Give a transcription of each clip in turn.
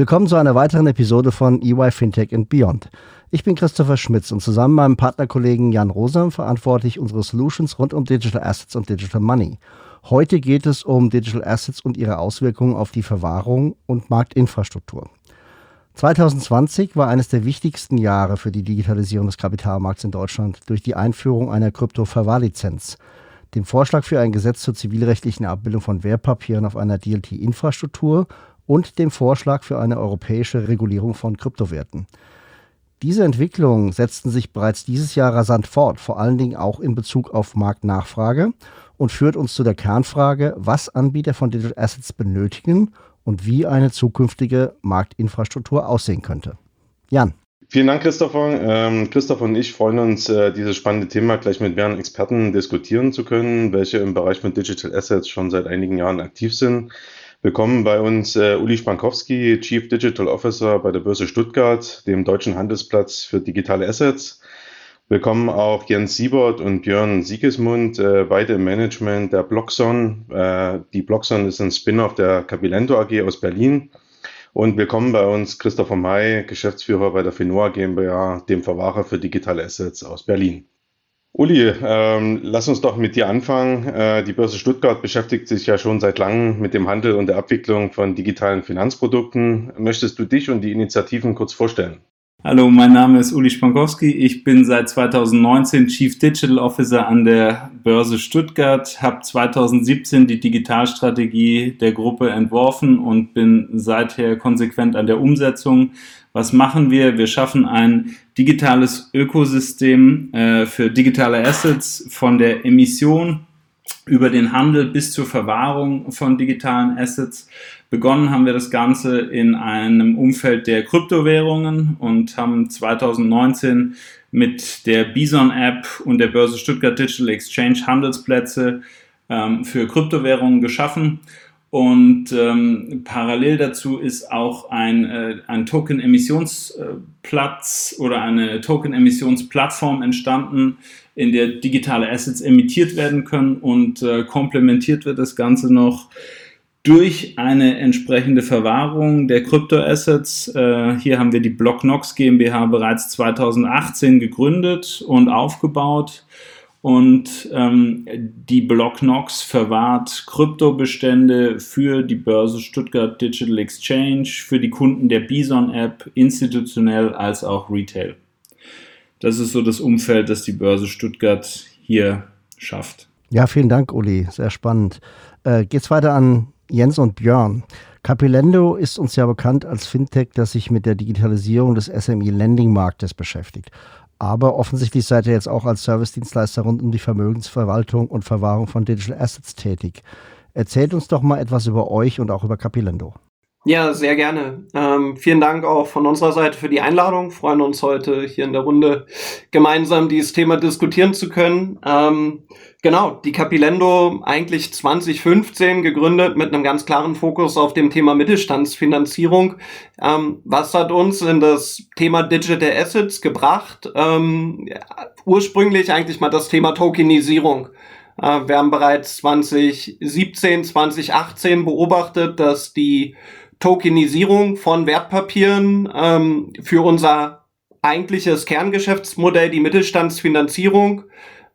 Willkommen zu einer weiteren Episode von EY Fintech and Beyond. Ich bin Christopher Schmitz und zusammen mit meinem Partnerkollegen Jan Rosam verantworte ich unsere Solutions rund um Digital Assets und Digital Money. Heute geht es um Digital Assets und ihre Auswirkungen auf die Verwahrung und Marktinfrastruktur. 2020 war eines der wichtigsten Jahre für die Digitalisierung des Kapitalmarkts in Deutschland durch die Einführung einer Krypto-Verwahrlizenz, dem Vorschlag für ein Gesetz zur zivilrechtlichen Abbildung von Wertpapieren auf einer DLT-Infrastruktur und dem Vorschlag für eine europäische Regulierung von Kryptowerten. Diese Entwicklungen setzten sich bereits dieses Jahr rasant fort, vor allen Dingen auch in Bezug auf Marktnachfrage und führt uns zu der Kernfrage, was Anbieter von Digital Assets benötigen und wie eine zukünftige Marktinfrastruktur aussehen könnte. Jan. Vielen Dank, Christopher. Ähm, Christopher und ich freuen uns, äh, dieses spannende Thema gleich mit mehreren Experten diskutieren zu können, welche im Bereich von Digital Assets schon seit einigen Jahren aktiv sind. Willkommen bei uns äh, Uli Spankowski, Chief Digital Officer bei der Börse Stuttgart, dem deutschen Handelsplatz für digitale Assets. Willkommen auch Jens Siebert und Björn Siegesmund, äh, beide im Management der Blockson. Äh, die Blockson ist ein Spin-off der Capilento AG aus Berlin. Und willkommen bei uns Christopher May, Geschäftsführer bei der Finoa GmbH, dem Verwahrer für digitale Assets aus Berlin. Uli, ähm, lass uns doch mit dir anfangen. Äh, die Börse Stuttgart beschäftigt sich ja schon seit langem mit dem Handel und der Abwicklung von digitalen Finanzprodukten. Möchtest du dich und die Initiativen kurz vorstellen? Hallo, mein Name ist Uli Spankowski. Ich bin seit 2019 Chief Digital Officer an der Börse Stuttgart, habe 2017 die Digitalstrategie der Gruppe entworfen und bin seither konsequent an der Umsetzung. Was machen wir? Wir schaffen ein digitales Ökosystem äh, für digitale Assets von der Emission über den Handel bis zur Verwahrung von digitalen Assets. Begonnen haben wir das Ganze in einem Umfeld der Kryptowährungen und haben 2019 mit der Bison App und der Börse Stuttgart Digital Exchange Handelsplätze ähm, für Kryptowährungen geschaffen. Und ähm, parallel dazu ist auch ein, äh, ein Token-Emissionsplatz oder eine Token-Emissionsplattform entstanden, in der digitale Assets emittiert werden können und äh, komplementiert wird das Ganze noch durch eine entsprechende Verwahrung der Kryptoassets. Äh, hier haben wir die BlockNox GmbH bereits 2018 gegründet und aufgebaut. Und ähm, die BlockNox verwahrt Kryptobestände für die Börse Stuttgart Digital Exchange, für die Kunden der Bison App, institutionell als auch Retail. Das ist so das Umfeld, das die Börse Stuttgart hier schafft. Ja, vielen Dank, Uli. Sehr spannend. Äh, geht's weiter an Jens und Björn. Capilendo ist uns ja bekannt als Fintech, das sich mit der Digitalisierung des SME-Lending-Marktes beschäftigt. Aber offensichtlich seid ihr jetzt auch als Servicedienstleister rund um die Vermögensverwaltung und Verwahrung von Digital Assets tätig. Erzählt uns doch mal etwas über euch und auch über Capilendo. Ja, sehr gerne. Ähm, vielen Dank auch von unserer Seite für die Einladung. Freuen uns heute hier in der Runde gemeinsam dieses Thema diskutieren zu können. Ähm, genau, die Capilendo eigentlich 2015 gegründet mit einem ganz klaren Fokus auf dem Thema Mittelstandsfinanzierung. Ähm, was hat uns in das Thema Digital Assets gebracht? Ähm, ursprünglich eigentlich mal das Thema Tokenisierung. Äh, wir haben bereits 2017, 2018 beobachtet, dass die Tokenisierung von Wertpapieren ähm, für unser eigentliches Kerngeschäftsmodell, die Mittelstandsfinanzierung,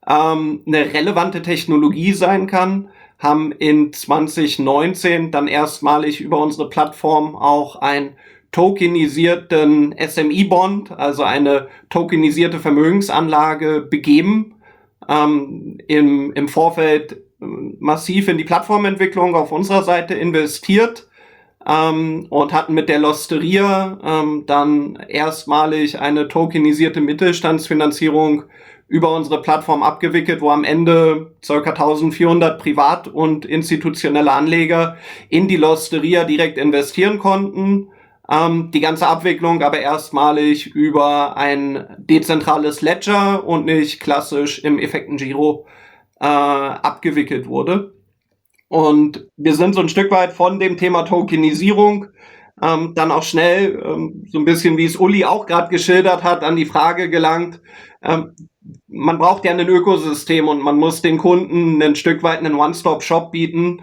ähm, eine relevante Technologie sein kann, haben in 2019 dann erstmalig über unsere Plattform auch ein tokenisierten SMI-Bond, also eine tokenisierte Vermögensanlage begeben, ähm, im, im Vorfeld äh, massiv in die Plattformentwicklung auf unserer Seite investiert ähm, und hatten mit der Losteria ähm, dann erstmalig eine tokenisierte Mittelstandsfinanzierung über unsere Plattform abgewickelt, wo am Ende ca. 1400 Privat- und institutionelle Anleger in die Losteria direkt investieren konnten. Ähm, die ganze Abwicklung aber erstmalig über ein dezentrales Ledger und nicht klassisch im Effektengiro äh, abgewickelt wurde. Und wir sind so ein Stück weit von dem Thema Tokenisierung ähm, dann auch schnell, ähm, so ein bisschen wie es Uli auch gerade geschildert hat, an die Frage gelangt, ähm, man braucht ja ein Ökosystem und man muss den Kunden ein Stück weit einen One-Stop-Shop bieten.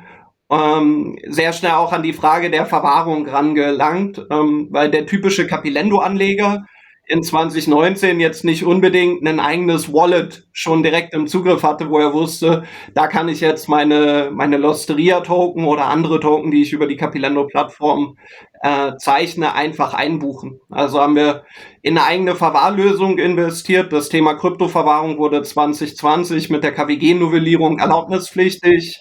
Ähm, sehr schnell auch an die Frage der Verwahrung rangelangt, ähm, weil der typische Capilendo-Anleger in 2019 jetzt nicht unbedingt ein eigenes Wallet schon direkt im Zugriff hatte, wo er wusste, da kann ich jetzt meine, meine Losteria-Token oder andere Token, die ich über die Capilendo-Plattform äh, zeichne, einfach einbuchen. Also haben wir in eine eigene Verwahrlösung investiert. Das Thema Kryptoverwahrung wurde 2020 mit der KWG-Novellierung erlaubnispflichtig.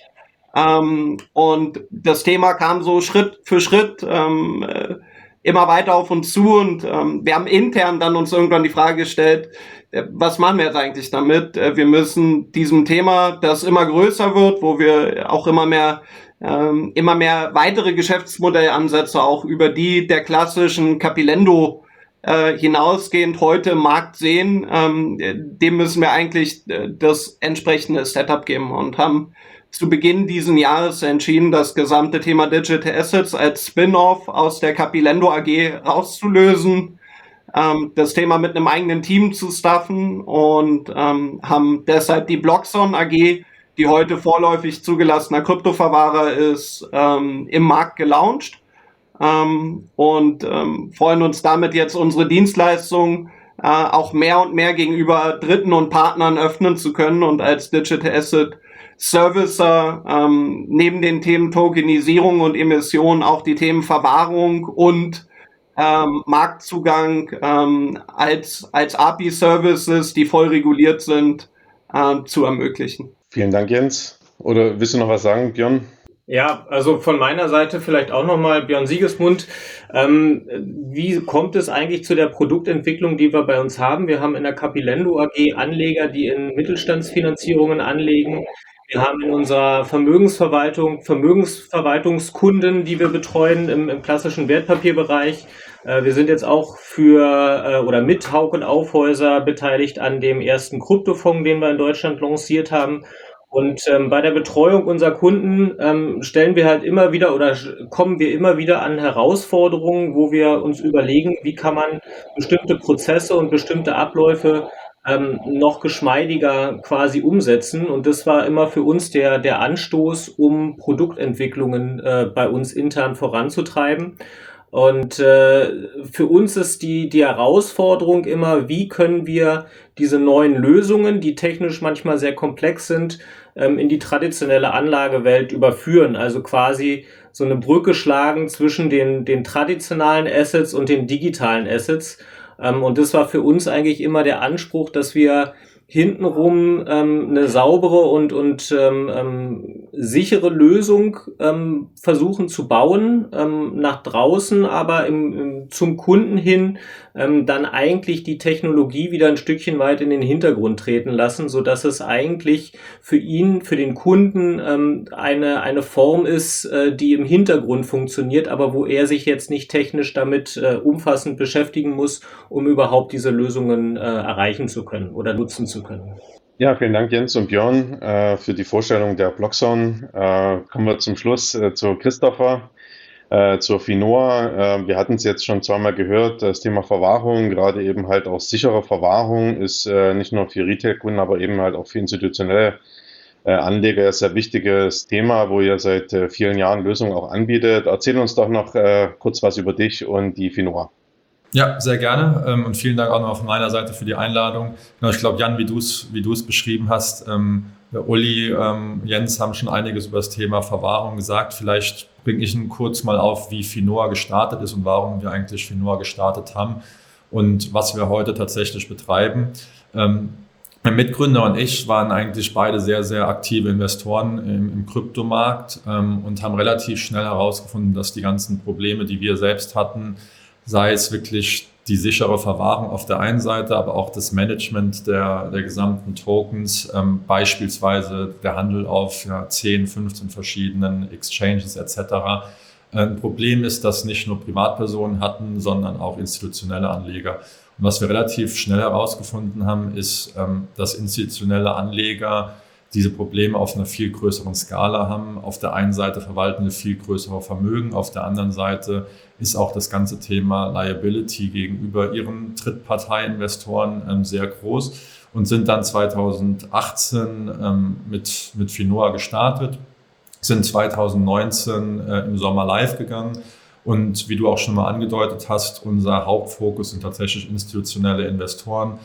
Ähm, und das Thema kam so Schritt für Schritt. Ähm, äh, immer weiter auf uns zu und ähm, wir haben intern dann uns irgendwann die Frage gestellt, äh, was machen wir jetzt eigentlich damit? Äh, wir müssen diesem Thema, das immer größer wird, wo wir auch immer mehr ähm, immer mehr weitere Geschäftsmodellansätze auch über die der klassischen Capilendo äh, hinausgehend heute im Markt sehen, ähm, dem müssen wir eigentlich äh, das entsprechende Setup geben und haben zu Beginn diesen Jahres entschieden, das gesamte Thema Digital Assets als Spin-off aus der Capilendo AG rauszulösen, ähm, das Thema mit einem eigenen Team zu staffen und ähm, haben deshalb die Blockson AG, die heute vorläufig zugelassener Kryptoverwahrer ist, ähm, im Markt gelauncht. Ähm, und ähm, freuen uns damit jetzt unsere Dienstleistungen äh, auch mehr und mehr gegenüber Dritten und Partnern öffnen zu können und als Digital Asset Servicer ähm, neben den Themen Tokenisierung und Emission auch die Themen Verwahrung und ähm, Marktzugang ähm, als, als API-Services, die voll reguliert sind, äh, zu ermöglichen. Vielen Dank, Jens. Oder willst du noch was sagen, Björn? Ja, also von meiner Seite vielleicht auch nochmal Björn Siegesmund. Ähm, wie kommt es eigentlich zu der Produktentwicklung, die wir bei uns haben? Wir haben in der Capilendo AG Anleger, die in Mittelstandsfinanzierungen anlegen. Wir haben in unserer Vermögensverwaltung Vermögensverwaltungskunden, die wir betreuen im, im klassischen Wertpapierbereich. Äh, wir sind jetzt auch für äh, oder mit Hauk und Aufhäuser beteiligt an dem ersten Kryptofonds, den wir in Deutschland lanciert haben. Und ähm, bei der Betreuung unserer Kunden ähm, stellen wir halt immer wieder oder kommen wir immer wieder an Herausforderungen, wo wir uns überlegen, wie kann man bestimmte Prozesse und bestimmte Abläufe ähm, noch geschmeidiger quasi umsetzen. Und das war immer für uns der, der Anstoß, um Produktentwicklungen äh, bei uns intern voranzutreiben. Und äh, für uns ist die, die Herausforderung immer, wie können wir diese neuen Lösungen, die technisch manchmal sehr komplex sind, ähm, in die traditionelle Anlagewelt überführen. Also quasi so eine Brücke schlagen zwischen den, den traditionalen Assets und den digitalen Assets und das war für uns eigentlich immer der Anspruch, dass wir hintenrum ähm, eine saubere und, und ähm, ähm, sichere Lösung ähm, versuchen zu bauen, ähm, nach draußen, aber im, im, zum Kunden hin ähm, dann eigentlich die Technologie wieder ein Stückchen weit in den Hintergrund treten lassen, so dass es eigentlich für ihn, für den Kunden ähm, eine, eine Form ist, äh, die im Hintergrund funktioniert, aber wo er sich jetzt nicht technisch damit äh, umfassend beschäftigen muss, um überhaupt diese Lösungen äh, erreichen zu können oder nutzen zu können. Ja, vielen Dank Jens und Björn äh, für die Vorstellung der Blockzone. Äh, kommen wir zum Schluss äh, zu Christopher, äh, zur Finoa. Äh, wir hatten es jetzt schon zweimal gehört, das Thema Verwahrung, gerade eben halt auch sichere Verwahrung ist äh, nicht nur für Retail-Kunden, aber eben halt auch für institutionelle Anleger ein sehr wichtiges Thema, wo ihr seit vielen Jahren Lösungen auch anbietet. Erzähl uns doch noch kurz was über dich und die Finoa. Ja, sehr gerne ähm, und vielen Dank auch noch von meiner Seite für die Einladung. Genau, ich glaube, Jan, wie du es wie beschrieben hast, ähm, Uli, ähm, Jens haben schon einiges über das Thema Verwahrung gesagt. Vielleicht bringe ich ihn kurz mal auf, wie Finoa gestartet ist und warum wir eigentlich Finoa gestartet haben und was wir heute tatsächlich betreiben. Mein Mitgründer und ich waren eigentlich beide sehr, sehr aktive Investoren im, im Kryptomarkt ähm, und haben relativ schnell herausgefunden, dass die ganzen Probleme, die wir selbst hatten, sei es wirklich die sichere Verwahrung auf der einen Seite, aber auch das Management der, der gesamten Tokens, ähm, beispielsweise der Handel auf ja, 10, 15 verschiedenen Exchanges etc. Ein Problem ist, dass nicht nur Privatpersonen hatten, sondern auch institutionelle Anleger. Und was wir relativ schnell herausgefunden haben, ist, ähm, dass institutionelle Anleger diese Probleme auf einer viel größeren Skala haben. Auf der einen Seite verwalten wir viel größere Vermögen, auf der anderen Seite ist auch das ganze Thema Liability gegenüber ihren Drittparteiinvestoren ähm, sehr groß und sind dann 2018 ähm, mit, mit Finoa gestartet, sind 2019 äh, im Sommer live gegangen und wie du auch schon mal angedeutet hast, unser Hauptfokus sind tatsächlich institutionelle Investoren.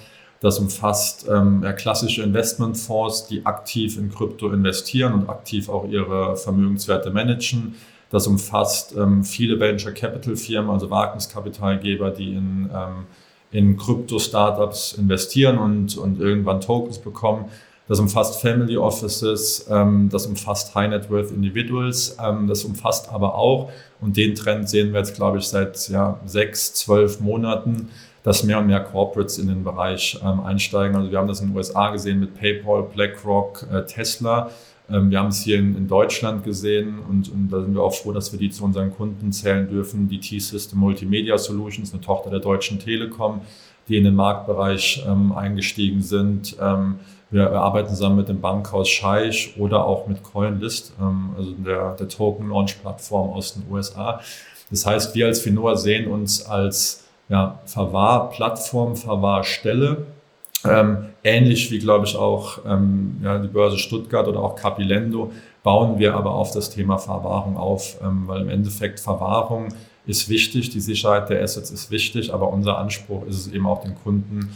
Das umfasst ähm, klassische Investmentfonds, die aktiv in Krypto investieren und aktiv auch ihre Vermögenswerte managen. Das umfasst ähm, viele Venture Capital Firmen, also Wagniskapitalgeber, die in, ähm, in Krypto-Startups investieren und, und irgendwann Tokens bekommen. Das umfasst Family Offices, ähm, das umfasst High Net Worth Individuals, ähm, das umfasst aber auch, und den Trend sehen wir jetzt, glaube ich, seit ja, sechs, zwölf Monaten, dass mehr und mehr Corporates in den Bereich ähm, einsteigen. Also wir haben das in den USA gesehen mit PayPal, BlackRock, äh, Tesla. Ähm, wir haben es hier in, in Deutschland gesehen und, und, da sind wir auch froh, dass wir die zu unseren Kunden zählen dürfen. Die T-System Multimedia Solutions, eine Tochter der Deutschen Telekom, die in den Marktbereich ähm, eingestiegen sind. Ähm, wir arbeiten zusammen mit dem Bankhaus Scheich oder auch mit CoinList, ähm, also der, der Token-Launch-Plattform aus den USA. Das heißt, wir als Finoa sehen uns als ja, Verwahrplattform, Verwahrstelle. Ähm, ähnlich wie, glaube ich, auch ähm, ja, die Börse Stuttgart oder auch Capilendo bauen wir aber auf das Thema Verwahrung auf, ähm, weil im Endeffekt Verwahrung ist wichtig, die Sicherheit der Assets ist wichtig, aber unser Anspruch ist es eben auch den Kunden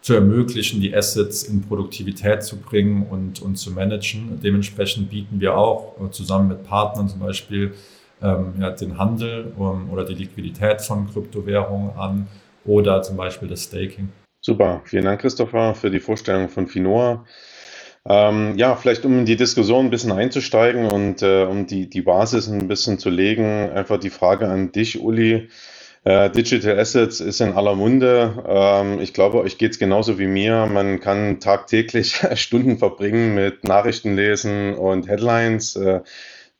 zu ermöglichen, die Assets in Produktivität zu bringen und, und zu managen. Dementsprechend bieten wir auch äh, zusammen mit Partnern zum Beispiel ähm, ja, den Handel um, oder die Liquidität von Kryptowährungen an oder zum Beispiel das Staking. Super, vielen Dank, Christopher, für die Vorstellung von Finoa. Ähm, ja, vielleicht um in die Diskussion ein bisschen einzusteigen und äh, um die, die Basis ein bisschen zu legen, einfach die Frage an dich, Uli. Äh, Digital Assets ist in aller Munde. Ähm, ich glaube, euch geht es genauso wie mir. Man kann tagtäglich Stunden verbringen mit Nachrichten lesen und Headlines. Äh,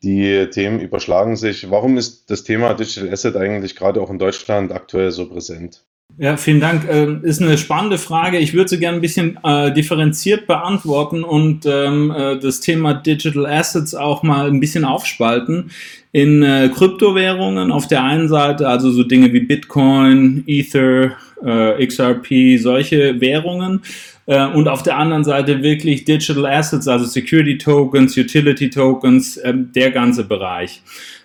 die Themen überschlagen sich. Warum ist das Thema Digital Asset eigentlich gerade auch in Deutschland aktuell so präsent? Ja, vielen Dank. Ähm, ist eine spannende Frage. Ich würde sie gerne ein bisschen äh, differenziert beantworten und ähm, äh, das Thema Digital Assets auch mal ein bisschen aufspalten. In äh, Kryptowährungen auf der einen Seite, also so Dinge wie Bitcoin, Ether, äh, XRP, solche Währungen. Äh, und auf der anderen Seite wirklich Digital Assets, also Security Tokens, Utility Tokens, äh, der ganze Bereich.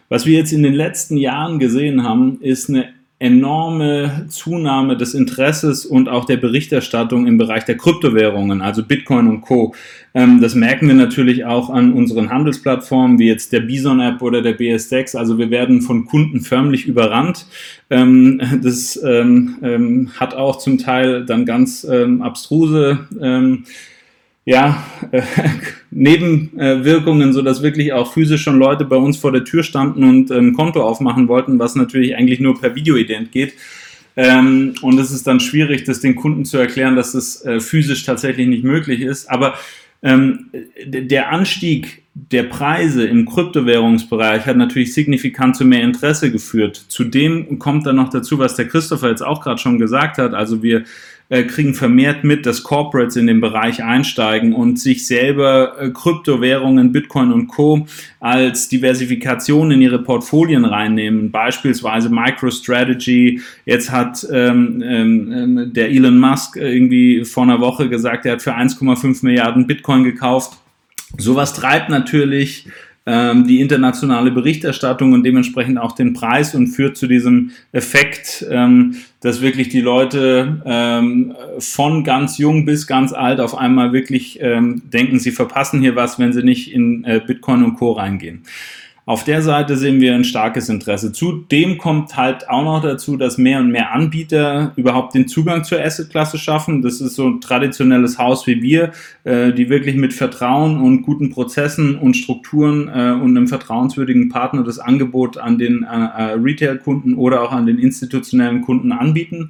Was wir jetzt in den letzten Jahren gesehen haben, ist eine enorme Zunahme des Interesses und auch der Berichterstattung im Bereich der Kryptowährungen, also Bitcoin und Co. Ähm, das merken wir natürlich auch an unseren Handelsplattformen, wie jetzt der Bison-App oder der BS6. Also wir werden von Kunden förmlich überrannt. Ähm, das ähm, hat auch zum Teil dann ganz abstruse ja, äh, Nebenwirkungen, so dass wirklich auch physisch schon Leute bei uns vor der Tür standen und ein Konto aufmachen wollten, was natürlich eigentlich nur per Videoident geht. Ähm, und es ist dann schwierig, das den Kunden zu erklären, dass das äh, physisch tatsächlich nicht möglich ist. Aber ähm, der Anstieg der Preise im Kryptowährungsbereich hat natürlich signifikant zu mehr Interesse geführt. Zudem kommt dann noch dazu, was der Christopher jetzt auch gerade schon gesagt hat. Also wir äh, kriegen vermehrt mit, dass Corporates in den Bereich einsteigen und sich selber äh, Kryptowährungen, Bitcoin und Co. als Diversifikation in ihre Portfolien reinnehmen. Beispielsweise MicroStrategy. Jetzt hat ähm, ähm, der Elon Musk irgendwie vor einer Woche gesagt, er hat für 1,5 Milliarden Bitcoin gekauft. Sowas treibt natürlich ähm, die internationale Berichterstattung und dementsprechend auch den Preis und führt zu diesem Effekt, ähm, dass wirklich die Leute ähm, von ganz jung bis ganz alt auf einmal wirklich ähm, denken, sie verpassen hier was, wenn sie nicht in äh, Bitcoin und Co reingehen. Auf der Seite sehen wir ein starkes Interesse. Zudem kommt halt auch noch dazu, dass mehr und mehr Anbieter überhaupt den Zugang zur Assetklasse schaffen. Das ist so ein traditionelles Haus wie wir, äh, die wirklich mit Vertrauen und guten Prozessen und Strukturen äh, und einem vertrauenswürdigen Partner das Angebot an den äh, Retail-Kunden oder auch an den institutionellen Kunden anbieten.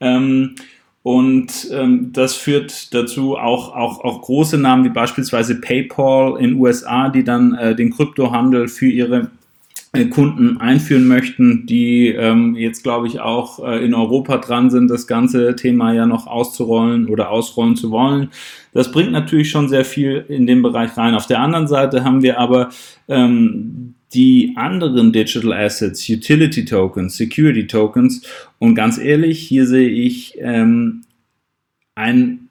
Ähm, und ähm, das führt dazu auch, auch, auch große Namen wie beispielsweise PayPal in USA, die dann äh, den Kryptohandel für ihre äh, Kunden einführen möchten, die ähm, jetzt, glaube ich, auch äh, in Europa dran sind, das ganze Thema ja noch auszurollen oder ausrollen zu wollen. Das bringt natürlich schon sehr viel in den Bereich rein. Auf der anderen Seite haben wir aber ähm, die anderen Digital Assets, Utility Tokens, Security Tokens. Und ganz ehrlich, hier sehe ich ähm, ein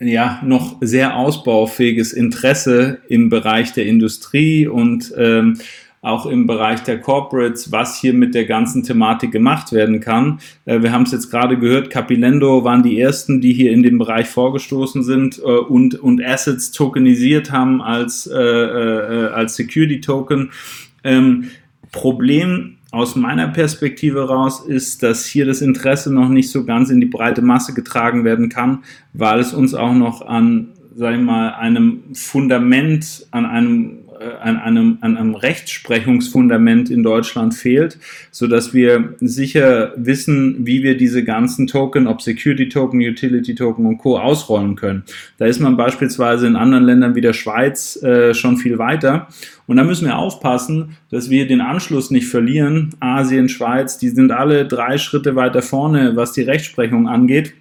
ja noch sehr ausbaufähiges Interesse im Bereich der Industrie und ähm, auch im Bereich der Corporates, was hier mit der ganzen Thematik gemacht werden kann. Äh, wir haben es jetzt gerade gehört, Capilendo waren die ersten, die hier in dem Bereich vorgestoßen sind äh, und, und Assets tokenisiert haben als, äh, äh, als Security Token. Ähm, Problem aus meiner Perspektive raus ist, dass hier das Interesse noch nicht so ganz in die breite Masse getragen werden kann, weil es uns auch noch an, sag ich mal, einem Fundament, an einem an einem, an einem Rechtsprechungsfundament in Deutschland fehlt, so dass wir sicher wissen, wie wir diese ganzen Token, ob Security Token, Utility Token und Co. ausrollen können. Da ist man beispielsweise in anderen Ländern wie der Schweiz äh, schon viel weiter. Und da müssen wir aufpassen, dass wir den Anschluss nicht verlieren. Asien, Schweiz, die sind alle drei Schritte weiter vorne, was die Rechtsprechung angeht.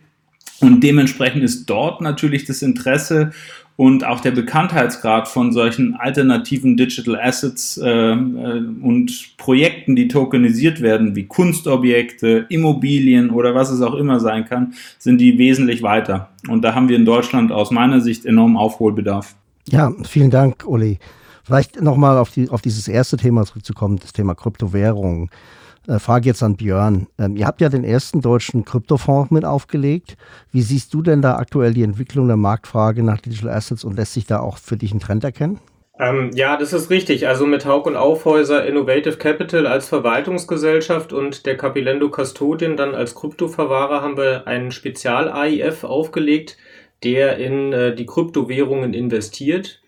Und dementsprechend ist dort natürlich das Interesse und auch der Bekanntheitsgrad von solchen alternativen Digital Assets äh, äh, und Projekten, die tokenisiert werden, wie Kunstobjekte, Immobilien oder was es auch immer sein kann, sind die wesentlich weiter. Und da haben wir in Deutschland aus meiner Sicht enormen Aufholbedarf. Ja, vielen Dank, Uli. Vielleicht nochmal auf, die, auf dieses erste Thema zurückzukommen, das Thema Kryptowährungen. Äh, Frage jetzt an Björn. Ähm, ihr habt ja den ersten deutschen Kryptofonds mit aufgelegt. Wie siehst du denn da aktuell die Entwicklung der Marktfrage nach Digital Assets und lässt sich da auch für dich ein Trend erkennen? Ähm, ja, das ist richtig. Also mit Haug und Aufhäuser Innovative Capital als Verwaltungsgesellschaft und der Capilendo Custodian dann als Kryptoverwahrer haben wir einen Spezial-AIF aufgelegt, der in äh, die Kryptowährungen investiert.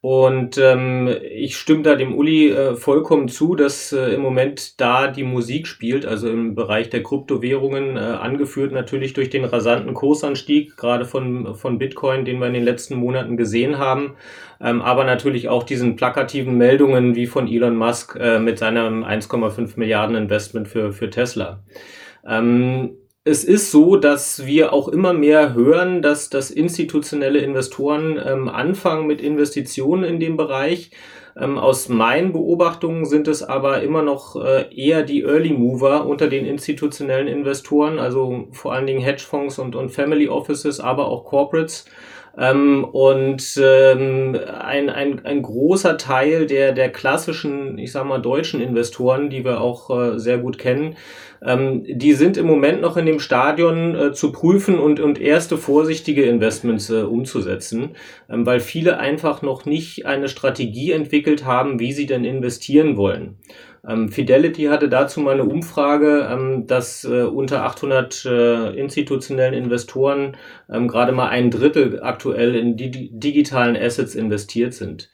Und ähm, ich stimme da dem Uli äh, vollkommen zu, dass äh, im Moment da die Musik spielt, also im Bereich der Kryptowährungen, äh, angeführt natürlich durch den rasanten Kursanstieg, gerade von, von Bitcoin, den wir in den letzten Monaten gesehen haben, ähm, aber natürlich auch diesen plakativen Meldungen wie von Elon Musk äh, mit seinem 1,5 Milliarden Investment für, für Tesla. Ähm, es ist so, dass wir auch immer mehr hören, dass, dass institutionelle Investoren ähm, anfangen mit Investitionen in dem Bereich. Ähm, aus meinen Beobachtungen sind es aber immer noch äh, eher die Early Mover unter den institutionellen Investoren, also vor allen Dingen Hedgefonds und, und Family Offices, aber auch Corporates. Ähm, und ähm, ein, ein, ein großer Teil der, der klassischen, ich sag mal, deutschen Investoren, die wir auch äh, sehr gut kennen, ähm, die sind im Moment noch in dem Stadion äh, zu prüfen und, und erste vorsichtige Investments äh, umzusetzen, ähm, weil viele einfach noch nicht eine Strategie entwickelt haben, wie sie denn investieren wollen. Ähm, Fidelity hatte dazu mal eine Umfrage, ähm, dass äh, unter 800 äh, institutionellen Investoren ähm, gerade mal ein Drittel aktuell in die digitalen Assets investiert sind.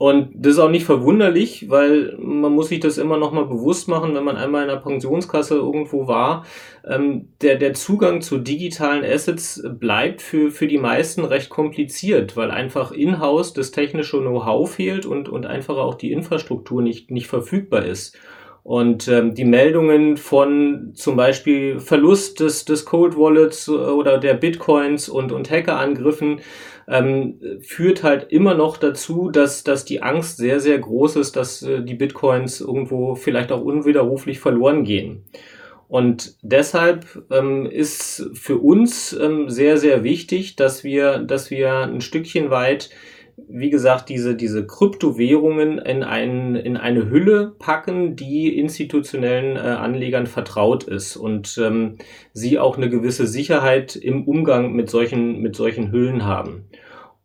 Und das ist auch nicht verwunderlich, weil man muss sich das immer noch mal bewusst machen, wenn man einmal in einer Pensionskasse irgendwo war. Ähm, der, der Zugang zu digitalen Assets bleibt für, für die meisten recht kompliziert, weil einfach in-house das technische Know-how fehlt und, und einfach auch die Infrastruktur nicht, nicht verfügbar ist. Und ähm, die Meldungen von zum Beispiel Verlust des, des Cold Wallets oder der Bitcoins und, und Hackerangriffen ähm, führt halt immer noch dazu, dass, dass die Angst sehr, sehr groß ist, dass äh, die Bitcoins irgendwo vielleicht auch unwiderruflich verloren gehen. Und deshalb ähm, ist für uns ähm, sehr, sehr wichtig, dass wir, dass wir ein Stückchen weit wie gesagt, diese, diese Kryptowährungen in, ein, in eine Hülle packen, die institutionellen äh, Anlegern vertraut ist und ähm, sie auch eine gewisse Sicherheit im Umgang mit solchen, mit solchen Hüllen haben.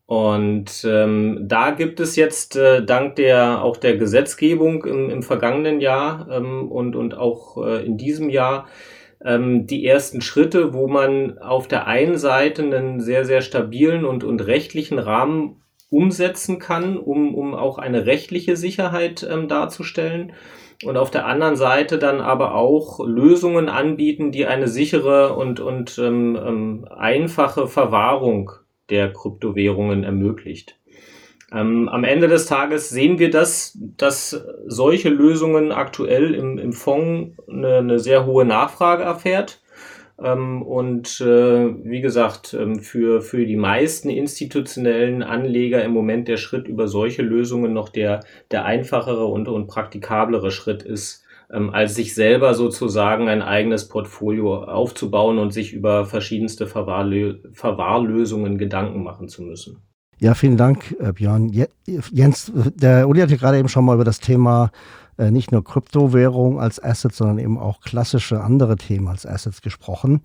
Und ähm, da gibt es jetzt äh, dank der auch der Gesetzgebung im, im vergangenen Jahr ähm, und, und auch äh, in diesem Jahr ähm, die ersten Schritte, wo man auf der einen Seite einen sehr, sehr stabilen und, und rechtlichen Rahmen umsetzen kann, um, um auch eine rechtliche Sicherheit ähm, darzustellen. Und auf der anderen Seite dann aber auch Lösungen anbieten, die eine sichere und, und ähm, ähm, einfache Verwahrung der Kryptowährungen ermöglicht. Ähm, am Ende des Tages sehen wir das, dass solche Lösungen aktuell im, im Fonds eine, eine sehr hohe Nachfrage erfährt. Ähm, und äh, wie gesagt, ähm, für, für die meisten institutionellen Anleger im Moment der Schritt über solche Lösungen noch der, der einfachere und, und praktikablere Schritt ist, ähm, als sich selber sozusagen ein eigenes Portfolio aufzubauen und sich über verschiedenste Verwahrlö Verwahrlösungen Gedanken machen zu müssen. Ja, vielen Dank, äh, Björn. Jens, der Uli hat ja gerade eben schon mal über das Thema äh, nicht nur Kryptowährung als Asset, sondern eben auch klassische andere Themen als Assets gesprochen.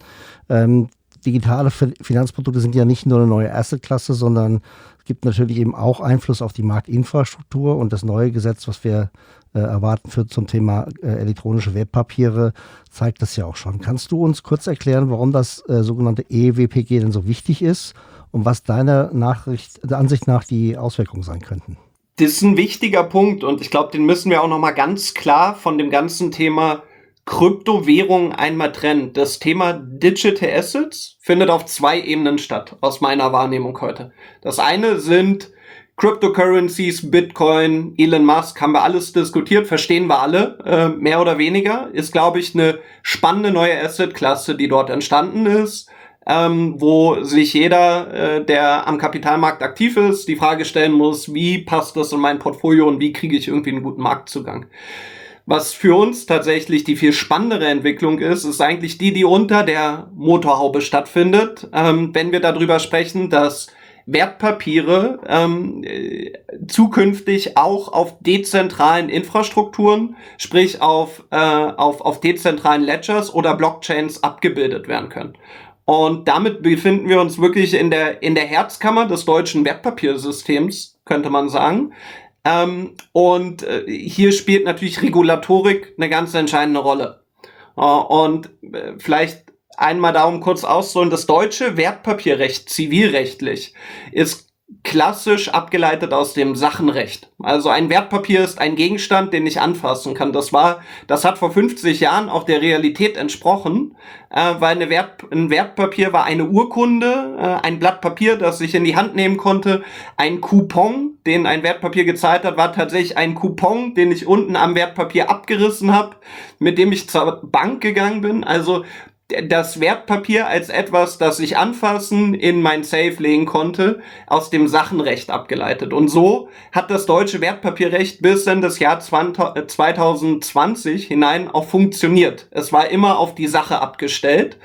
Ähm, digitale Finanzprodukte sind ja nicht nur eine neue Assetklasse, sondern es gibt natürlich eben auch Einfluss auf die Marktinfrastruktur und das neue Gesetz, was wir äh, erwarten für zum Thema äh, elektronische Wertpapiere, zeigt das ja auch schon. Kannst du uns kurz erklären, warum das äh, sogenannte EWPG denn so wichtig ist und was deiner Nachricht, der Ansicht nach die Auswirkungen sein könnten? Das ist ein wichtiger Punkt und ich glaube, den müssen wir auch noch mal ganz klar von dem ganzen Thema Kryptowährungen einmal trennen. Das Thema Digital Assets findet auf zwei Ebenen statt, aus meiner Wahrnehmung heute. Das eine sind Cryptocurrencies, Bitcoin, Elon Musk, haben wir alles diskutiert, verstehen wir alle, äh, mehr oder weniger. Ist, glaube ich, eine spannende neue Asset-Klasse, die dort entstanden ist ähm, wo sich jeder, äh, der am Kapitalmarkt aktiv ist, die Frage stellen muss, wie passt das in mein Portfolio und wie kriege ich irgendwie einen guten Marktzugang. Was für uns tatsächlich die viel spannendere Entwicklung ist, ist eigentlich die, die unter der Motorhaube stattfindet. Ähm, wenn wir darüber sprechen, dass Wertpapiere ähm, äh, zukünftig auch auf dezentralen Infrastrukturen, sprich auf, äh, auf, auf dezentralen Ledgers oder Blockchains abgebildet werden können. Und damit befinden wir uns wirklich in der, in der Herzkammer des deutschen Wertpapiersystems, könnte man sagen. Ähm, und äh, hier spielt natürlich Regulatorik eine ganz entscheidende Rolle. Äh, und äh, vielleicht einmal darum kurz auszuholen, das deutsche Wertpapierrecht zivilrechtlich ist klassisch abgeleitet aus dem Sachenrecht. Also ein Wertpapier ist ein Gegenstand, den ich anfassen kann. Das war, das hat vor 50 Jahren auch der Realität entsprochen, äh, weil eine Wert, ein Wertpapier war eine Urkunde, äh, ein Blatt Papier, das ich in die Hand nehmen konnte. Ein Coupon, den ein Wertpapier gezahlt hat, war tatsächlich ein Coupon, den ich unten am Wertpapier abgerissen habe, mit dem ich zur Bank gegangen bin. Also das Wertpapier als etwas, das ich anfassen in mein Safe legen konnte, aus dem Sachenrecht abgeleitet. Und so hat das deutsche Wertpapierrecht bis in das Jahr 2020 hinein auch funktioniert. Es war immer auf die Sache abgestellt.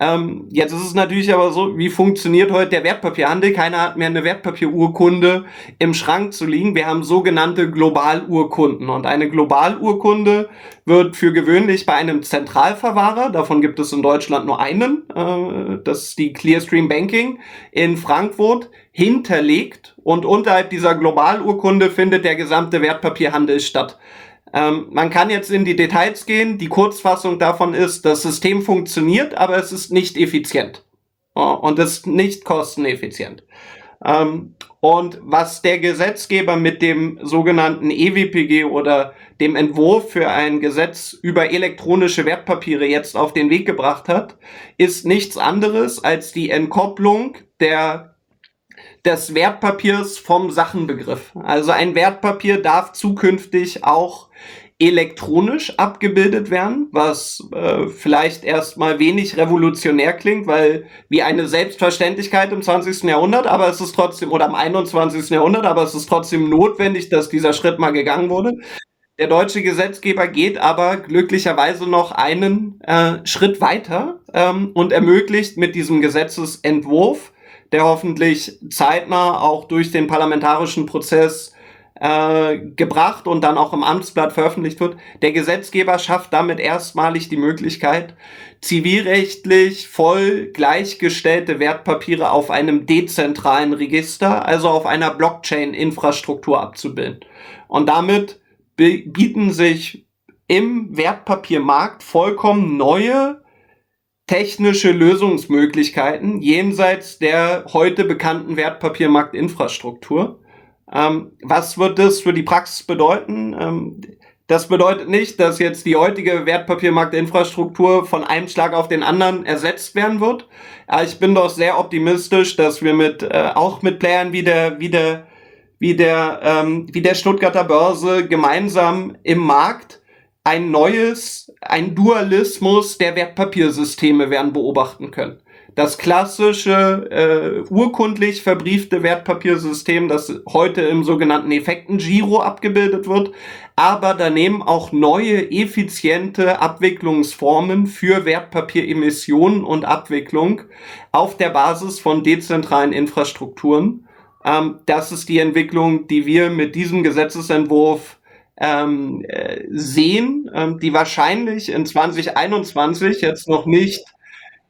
Ähm, jetzt ist es natürlich aber so, wie funktioniert heute der Wertpapierhandel? Keiner hat mehr eine Wertpapierurkunde im Schrank zu liegen. Wir haben sogenannte Globalurkunden. Und eine Globalurkunde wird für gewöhnlich bei einem Zentralverwahrer, davon gibt es in Deutschland nur einen, äh, das ist die Clearstream Banking in Frankfurt, hinterlegt. Und unterhalb dieser Globalurkunde findet der gesamte Wertpapierhandel statt. Ähm, man kann jetzt in die Details gehen. Die Kurzfassung davon ist, das System funktioniert, aber es ist nicht effizient. Und es ist nicht kosteneffizient. Ähm, und was der Gesetzgeber mit dem sogenannten EWPG oder dem Entwurf für ein Gesetz über elektronische Wertpapiere jetzt auf den Weg gebracht hat, ist nichts anderes als die Entkopplung der des Wertpapiers vom Sachenbegriff. Also ein Wertpapier darf zukünftig auch elektronisch abgebildet werden, was äh, vielleicht erstmal wenig revolutionär klingt, weil wie eine Selbstverständlichkeit im 20. Jahrhundert, aber es ist trotzdem, oder im 21. Jahrhundert, aber es ist trotzdem notwendig, dass dieser Schritt mal gegangen wurde. Der deutsche Gesetzgeber geht aber glücklicherweise noch einen äh, Schritt weiter ähm, und ermöglicht mit diesem Gesetzesentwurf der hoffentlich zeitnah auch durch den parlamentarischen Prozess äh, gebracht und dann auch im Amtsblatt veröffentlicht wird. Der Gesetzgeber schafft damit erstmalig die Möglichkeit, zivilrechtlich voll gleichgestellte Wertpapiere auf einem dezentralen Register, also auf einer Blockchain-Infrastruktur abzubilden. Und damit bieten sich im Wertpapiermarkt vollkommen neue technische Lösungsmöglichkeiten jenseits der heute bekannten Wertpapiermarktinfrastruktur. Ähm, was wird das für die Praxis bedeuten? Ähm, das bedeutet nicht, dass jetzt die heutige Wertpapiermarktinfrastruktur von einem Schlag auf den anderen ersetzt werden wird. Aber ich bin doch sehr optimistisch, dass wir mit äh, auch mit Playern wie der, wie der wie der, ähm, wie der Stuttgarter Börse gemeinsam im Markt ein neues, ein Dualismus der Wertpapiersysteme werden beobachten können. Das klassische äh, urkundlich verbriefte Wertpapiersystem, das heute im sogenannten Effektengiro abgebildet wird, aber daneben auch neue effiziente Abwicklungsformen für Wertpapieremissionen und Abwicklung auf der Basis von dezentralen Infrastrukturen. Ähm, das ist die Entwicklung, die wir mit diesem Gesetzesentwurf ähm, äh, sehen, ähm, die wahrscheinlich in 2021 jetzt noch nicht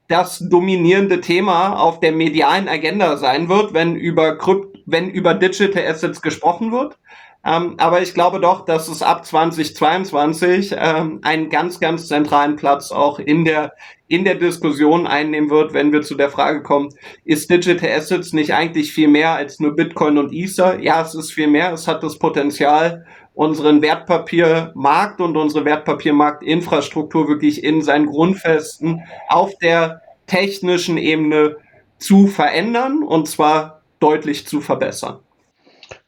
das dominierende Thema auf der medialen Agenda sein wird, wenn über Krypt wenn über Digital Assets gesprochen wird. Ähm, aber ich glaube doch, dass es ab 2022 ähm, einen ganz, ganz zentralen Platz auch in der, in der Diskussion einnehmen wird, wenn wir zu der Frage kommen, ist Digital Assets nicht eigentlich viel mehr als nur Bitcoin und Ether? Ja, es ist viel mehr. Es hat das Potenzial, unseren Wertpapiermarkt und unsere Wertpapiermarktinfrastruktur wirklich in seinen Grundfesten auf der technischen Ebene zu verändern und zwar deutlich zu verbessern.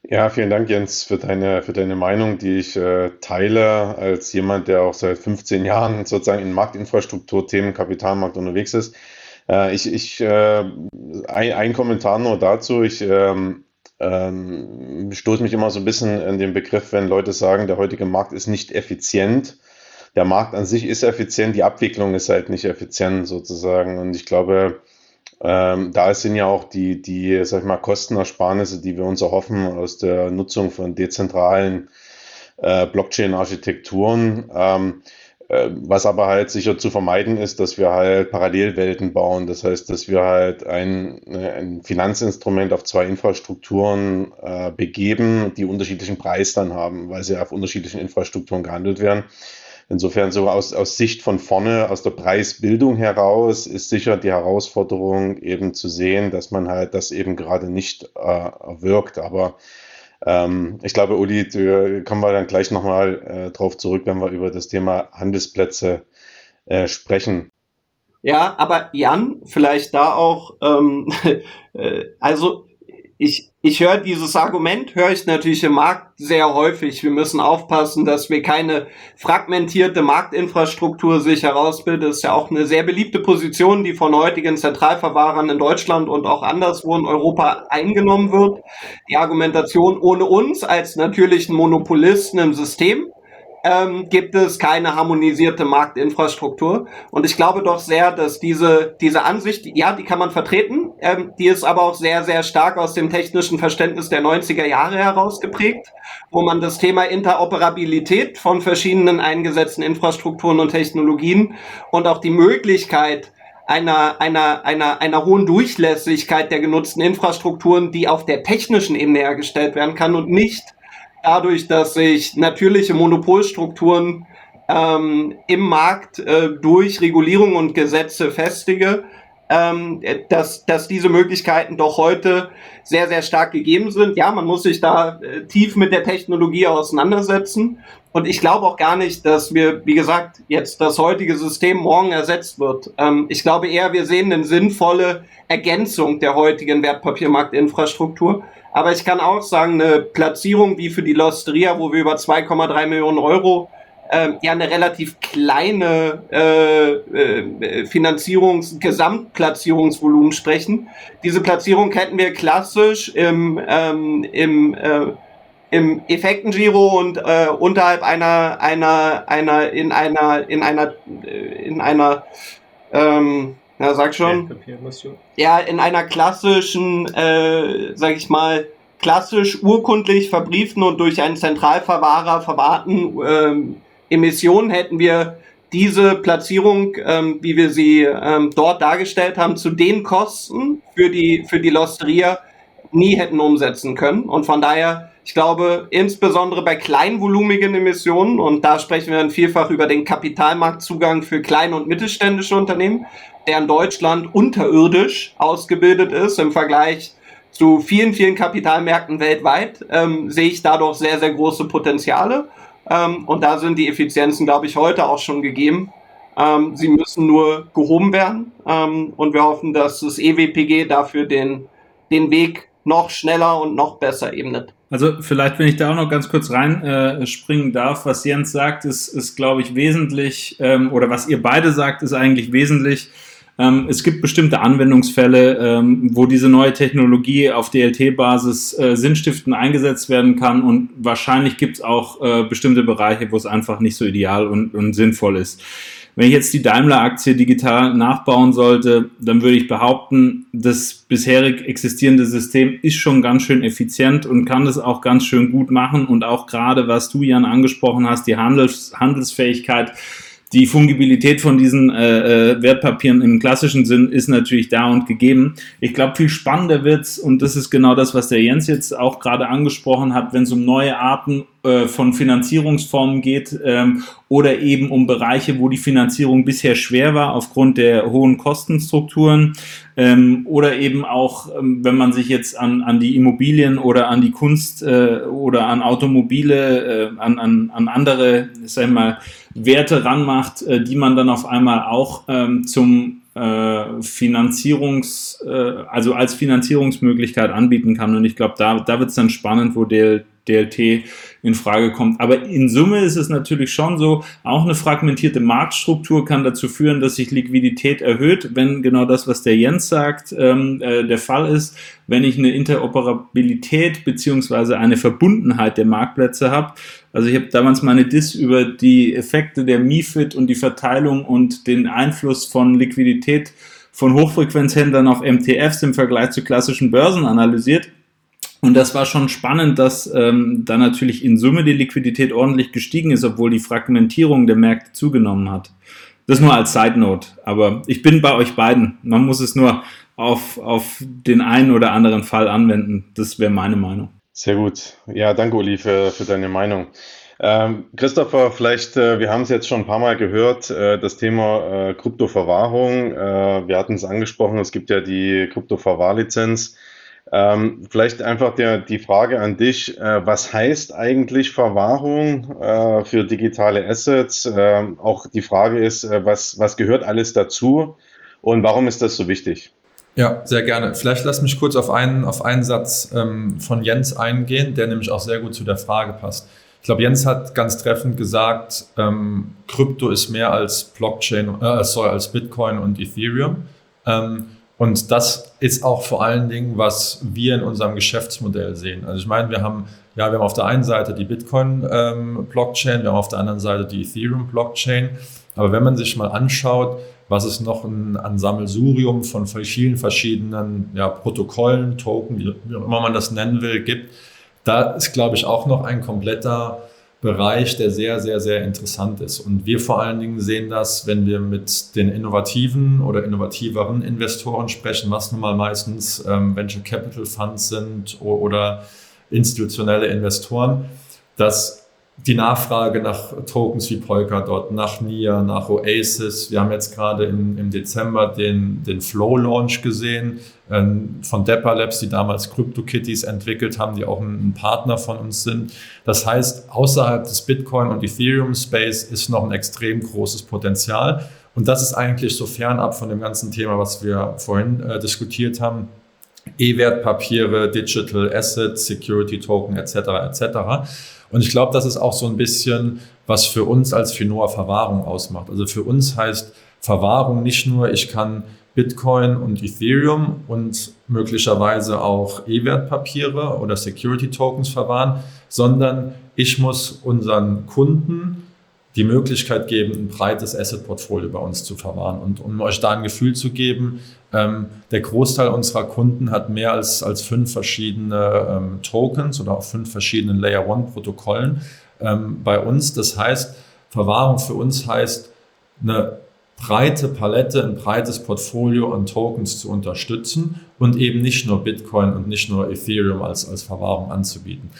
Ja, vielen Dank, Jens, für deine, für deine Meinung, die ich äh, teile als jemand, der auch seit 15 Jahren sozusagen in Marktinfrastrukturthemen, Kapitalmarkt unterwegs ist. Äh, ich, ich äh, ein, ein, Kommentar nur dazu. Ich ähm, ähm, stoße mich immer so ein bisschen in den Begriff, wenn Leute sagen, der heutige Markt ist nicht effizient. Der Markt an sich ist effizient, die Abwicklung ist halt nicht effizient sozusagen. Und ich glaube, ähm, da sind ja auch die, die, sag ich mal, Kostenersparnisse, die wir uns erhoffen aus der Nutzung von dezentralen äh, Blockchain-Architekturen. Ähm, äh, was aber halt sicher zu vermeiden ist, dass wir halt Parallelwelten bauen. Das heißt, dass wir halt ein, äh, ein Finanzinstrument auf zwei Infrastrukturen äh, begeben, die unterschiedlichen Preis dann haben, weil sie auf unterschiedlichen Infrastrukturen gehandelt werden. Insofern so aus, aus Sicht von vorne, aus der Preisbildung heraus, ist sicher die Herausforderung eben zu sehen, dass man halt das eben gerade nicht äh, wirkt. Aber ähm, ich glaube, Uli, da kommen wir dann gleich nochmal äh, drauf zurück, wenn wir über das Thema Handelsplätze äh, sprechen. Ja, aber Jan, vielleicht da auch, ähm, äh, also ich, ich höre dieses Argument, höre ich natürlich im Markt sehr häufig. Wir müssen aufpassen, dass wir keine fragmentierte Marktinfrastruktur sich herausbilden. Das ist ja auch eine sehr beliebte Position, die von heutigen Zentralverwahrern in Deutschland und auch anderswo in Europa eingenommen wird. Die Argumentation ohne uns als natürlichen Monopolisten im System ähm, gibt es keine harmonisierte Marktinfrastruktur. Und ich glaube doch sehr, dass diese, diese Ansicht, ja, die kann man vertreten, ähm, die ist aber auch sehr, sehr stark aus dem technischen Verständnis der 90er Jahre herausgeprägt, wo man das Thema Interoperabilität von verschiedenen eingesetzten Infrastrukturen und Technologien und auch die Möglichkeit, einer, einer, einer, einer hohen Durchlässigkeit der genutzten Infrastrukturen, die auf der technischen Ebene hergestellt werden kann und nicht dadurch, dass sich natürliche Monopolstrukturen ähm, im Markt äh, durch Regulierung und Gesetze festige, ähm, dass, dass diese Möglichkeiten doch heute sehr, sehr stark gegeben sind. Ja, man muss sich da äh, tief mit der Technologie auseinandersetzen. Und ich glaube auch gar nicht, dass wir, wie gesagt, jetzt das heutige System morgen ersetzt wird. Ähm, ich glaube eher, wir sehen eine sinnvolle Ergänzung der heutigen Wertpapiermarktinfrastruktur. Aber ich kann auch sagen, eine Platzierung wie für die Losteria, wo wir über 2,3 Millionen Euro äh, ja eine relativ kleine äh, äh, Finanzierungs-, Gesamtplatzierungsvolumen sprechen. Diese Platzierung hätten wir klassisch im, ähm, im, äh, im Effektengiro und äh, unterhalb einer, einer, einer, in einer, in einer, äh, in einer, ähm, ja, sag schon. Ja, in einer klassischen, äh, sag ich mal, klassisch urkundlich verbrieften und durch einen Zentralverwahrer verwahrten ähm, Emissionen hätten wir diese Platzierung, ähm, wie wir sie ähm, dort dargestellt haben, zu den Kosten für die, für die Losteria nie hätten umsetzen können. Und von daher, ich glaube, insbesondere bei kleinvolumigen Emissionen, und da sprechen wir dann vielfach über den Kapitalmarktzugang für kleine und mittelständische Unternehmen, der in Deutschland unterirdisch ausgebildet ist im Vergleich zu vielen, vielen Kapitalmärkten weltweit, ähm, sehe ich dadurch sehr, sehr große Potenziale. Ähm, und da sind die Effizienzen, glaube ich, heute auch schon gegeben. Ähm, sie müssen nur gehoben werden. Ähm, und wir hoffen, dass das EWPG dafür den, den Weg noch schneller und noch besser ebnet. Also vielleicht, wenn ich da auch noch ganz kurz reinspringen äh, darf, was Jens sagt, ist, ist glaube ich, wesentlich, ähm, oder was ihr beide sagt, ist eigentlich wesentlich. Ähm, es gibt bestimmte Anwendungsfälle, ähm, wo diese neue Technologie auf DLT-Basis äh, sinnstiftend eingesetzt werden kann und wahrscheinlich gibt es auch äh, bestimmte Bereiche, wo es einfach nicht so ideal und, und sinnvoll ist. Wenn ich jetzt die Daimler-Aktie digital nachbauen sollte, dann würde ich behaupten, das bisherig existierende System ist schon ganz schön effizient und kann das auch ganz schön gut machen. Und auch gerade, was du, Jan, angesprochen hast, die Handels Handelsfähigkeit, die Fungibilität von diesen äh, äh, Wertpapieren im klassischen Sinn ist natürlich da und gegeben. Ich glaube, viel spannender wird's und das ist genau das, was der Jens jetzt auch gerade angesprochen hat, wenn es um neue Arten äh, von Finanzierungsformen geht ähm, oder eben um Bereiche, wo die Finanzierung bisher schwer war aufgrund der hohen Kostenstrukturen ähm, oder eben auch, ähm, wenn man sich jetzt an, an die Immobilien oder an die Kunst äh, oder an Automobile, äh, an, an, an andere, sag ich mal, Werte ranmacht, äh, die man dann auf einmal auch ähm, zum äh, Finanzierungs, also als Finanzierungsmöglichkeit anbieten kann. Und ich glaube, da, da wird es dann spannend, wo DL, DLT in Frage kommt. Aber in Summe ist es natürlich schon so, auch eine fragmentierte Marktstruktur kann dazu führen, dass sich Liquidität erhöht, wenn genau das, was der Jens sagt, ähm, äh, der Fall ist. Wenn ich eine Interoperabilität beziehungsweise eine Verbundenheit der Marktplätze habe. Also ich habe damals meine Dis über die Effekte der MIFID und die Verteilung und den Einfluss von Liquidität von Hochfrequenzhändlern auf MTFs im Vergleich zu klassischen Börsen analysiert. Und das war schon spannend, dass ähm, da natürlich in Summe die Liquidität ordentlich gestiegen ist, obwohl die Fragmentierung der Märkte zugenommen hat. Das nur als Side Note. Aber ich bin bei euch beiden. Man muss es nur auf, auf den einen oder anderen Fall anwenden. Das wäre meine Meinung. Sehr gut. Ja, danke, Uli, für, für deine Meinung. Ähm, Christopher, vielleicht, äh, wir haben es jetzt schon ein paar Mal gehört, äh, das Thema äh, Kryptoverwahrung. Äh, wir hatten es angesprochen, es gibt ja die Kryptoverwahrlizenz. Ähm, vielleicht einfach der, die Frage an dich, äh, was heißt eigentlich Verwahrung äh, für digitale Assets? Äh, auch die Frage ist, äh, was, was gehört alles dazu und warum ist das so wichtig? Ja, sehr gerne. Vielleicht lass mich kurz auf einen, auf einen Satz ähm, von Jens eingehen, der nämlich auch sehr gut zu der Frage passt. Ich glaube, Jens hat ganz treffend gesagt, ähm, Krypto ist mehr als Blockchain, äh, sorry, als Bitcoin und Ethereum. Ähm, und das ist auch vor allen Dingen, was wir in unserem Geschäftsmodell sehen. Also ich meine, wir haben, ja, wir haben auf der einen Seite die Bitcoin-Blockchain, ähm, wir haben auf der anderen Seite die Ethereum-Blockchain. Aber wenn man sich mal anschaut, was es noch ein, ein Sammelsurium von vielen verschiedenen ja, Protokollen, Token, wie, wie immer man das nennen will, gibt, da ist, glaube ich, auch noch ein kompletter Bereich, der sehr, sehr, sehr interessant ist. Und wir vor allen Dingen sehen das, wenn wir mit den innovativen oder innovativeren Investoren sprechen, was nun mal meistens ähm, Venture Capital Funds sind oder institutionelle Investoren, dass die Nachfrage nach Tokens wie Polkadot, nach NIA, nach Oasis. Wir haben jetzt gerade im, im Dezember den, den Flow-Launch gesehen ähm, von Depper Labs, die damals CryptoKitties entwickelt haben, die auch ein, ein, Partner von uns sind. Das heißt, außerhalb des Bitcoin- und Ethereum-Space ist noch ein extrem großes Potenzial. Und das ist eigentlich so fernab von dem ganzen Thema, was wir vorhin äh, diskutiert haben. E-Wertpapiere, Digital Assets, Security Token etc. etc. Und ich glaube, das ist auch so ein bisschen, was für uns als Finoa Verwahrung ausmacht. Also für uns heißt Verwahrung nicht nur, ich kann Bitcoin und Ethereum und möglicherweise auch E-Wertpapiere oder Security Tokens verwahren, sondern ich muss unseren Kunden die Möglichkeit geben, ein breites Asset-Portfolio bei uns zu verwahren. Und um euch da ein Gefühl zu geben, ähm, der Großteil unserer Kunden hat mehr als, als fünf verschiedene ähm, Tokens oder auch fünf verschiedene Layer-One-Protokollen ähm, bei uns. Das heißt, Verwahrung für uns heißt, eine breite Palette, ein breites Portfolio an Tokens zu unterstützen und eben nicht nur Bitcoin und nicht nur Ethereum als, als Verwahrung anzubieten.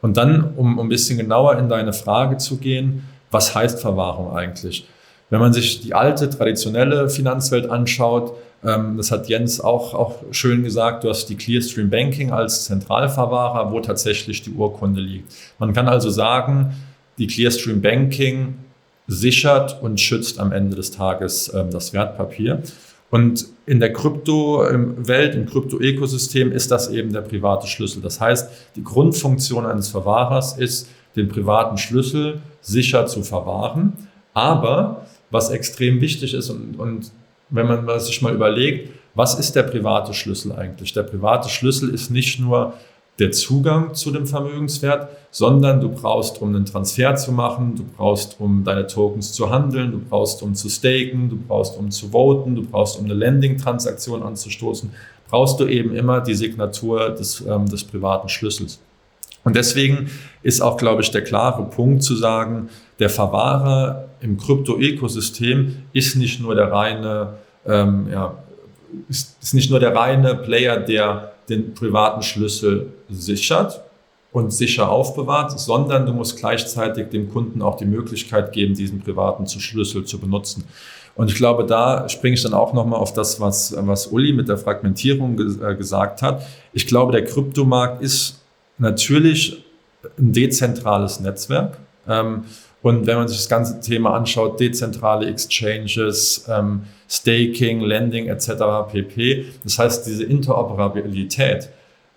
Und dann, um, um ein bisschen genauer in deine Frage zu gehen, was heißt Verwahrung eigentlich? Wenn man sich die alte, traditionelle Finanzwelt anschaut, ähm, das hat Jens auch, auch schön gesagt, du hast die Clearstream Banking als Zentralverwahrer, wo tatsächlich die Urkunde liegt. Man kann also sagen, die Clearstream Banking sichert und schützt am Ende des Tages ähm, das Wertpapier. Und in der Kryptowelt, im Krypto-Ökosystem ist das eben der private Schlüssel. Das heißt, die Grundfunktion eines Verwahrers ist, den privaten Schlüssel sicher zu verwahren. Aber was extrem wichtig ist und, und wenn man sich mal überlegt, was ist der private Schlüssel eigentlich? Der private Schlüssel ist nicht nur der Zugang zu dem Vermögenswert, sondern du brauchst, um einen Transfer zu machen, du brauchst, um deine Tokens zu handeln, du brauchst, um zu staken, du brauchst, um zu voten, du brauchst, um eine Lending-Transaktion anzustoßen, brauchst du eben immer die Signatur des, ähm, des privaten Schlüssels. Und deswegen ist auch, glaube ich, der klare Punkt zu sagen, der Verwahrer im Krypto-Ökosystem ist nicht nur der reine, ähm, ja, ist, ist nicht nur der reine Player, der den privaten Schlüssel sichert und sicher aufbewahrt, sondern du musst gleichzeitig dem Kunden auch die Möglichkeit geben, diesen privaten Schlüssel zu benutzen. Und ich glaube, da springe ich dann auch nochmal auf das, was, was Uli mit der Fragmentierung äh, gesagt hat. Ich glaube, der Kryptomarkt ist natürlich ein dezentrales Netzwerk. Ähm, und wenn man sich das ganze Thema anschaut, dezentrale Exchanges, ähm, Staking, Lending etc. pp. Das heißt, diese Interoperabilität,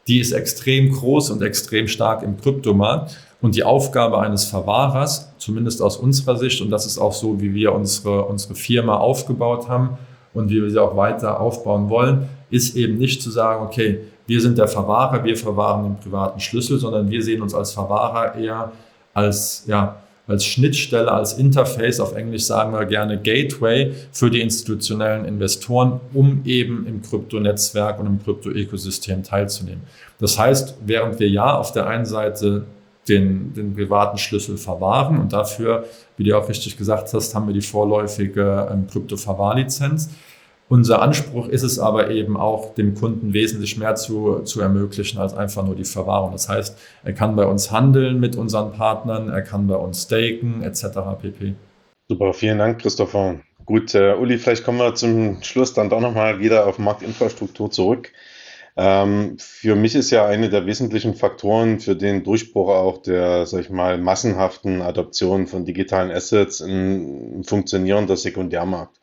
die ist extrem groß und extrem stark im Kryptomarkt. Und die Aufgabe eines Verwahrers, zumindest aus unserer Sicht, und das ist auch so, wie wir unsere, unsere Firma aufgebaut haben und wie wir sie auch weiter aufbauen wollen, ist eben nicht zu sagen, okay, wir sind der Verwahrer, wir verwahren den privaten Schlüssel, sondern wir sehen uns als Verwahrer eher als, ja, als Schnittstelle, als Interface, auf Englisch sagen wir gerne Gateway für die institutionellen Investoren, um eben im Kryptonetzwerk und im Krypto-Ökosystem teilzunehmen. Das heißt, während wir ja auf der einen Seite den, den privaten Schlüssel verwahren und dafür, wie du auch richtig gesagt hast, haben wir die vorläufige ähm, Krypto-Verwahrlizenz. Unser Anspruch ist es aber eben auch, dem Kunden wesentlich mehr zu, zu ermöglichen als einfach nur die Verwahrung. Das heißt, er kann bei uns handeln mit unseren Partnern, er kann bei uns staken etc. pp. Super, vielen Dank, Christopher. Gut, äh, Uli, vielleicht kommen wir zum Schluss dann doch nochmal wieder auf Marktinfrastruktur zurück. Ähm, für mich ist ja eine der wesentlichen Faktoren für den Durchbruch auch der, sag ich mal, massenhaften Adoption von digitalen Assets ein funktionierender Sekundärmarkt.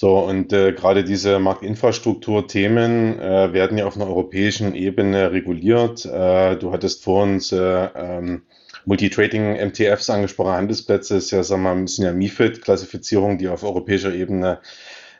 So, und äh, gerade diese Marktinfrastruktur-Themen äh, werden ja auf einer europäischen Ebene reguliert. Äh, du hattest vor uns äh, ähm, Multitrading MTFs angesprochen, Handelsplätze, ist ja, sagen wir mal, müssen ja MIFID-Klassifizierung, die auf europäischer Ebene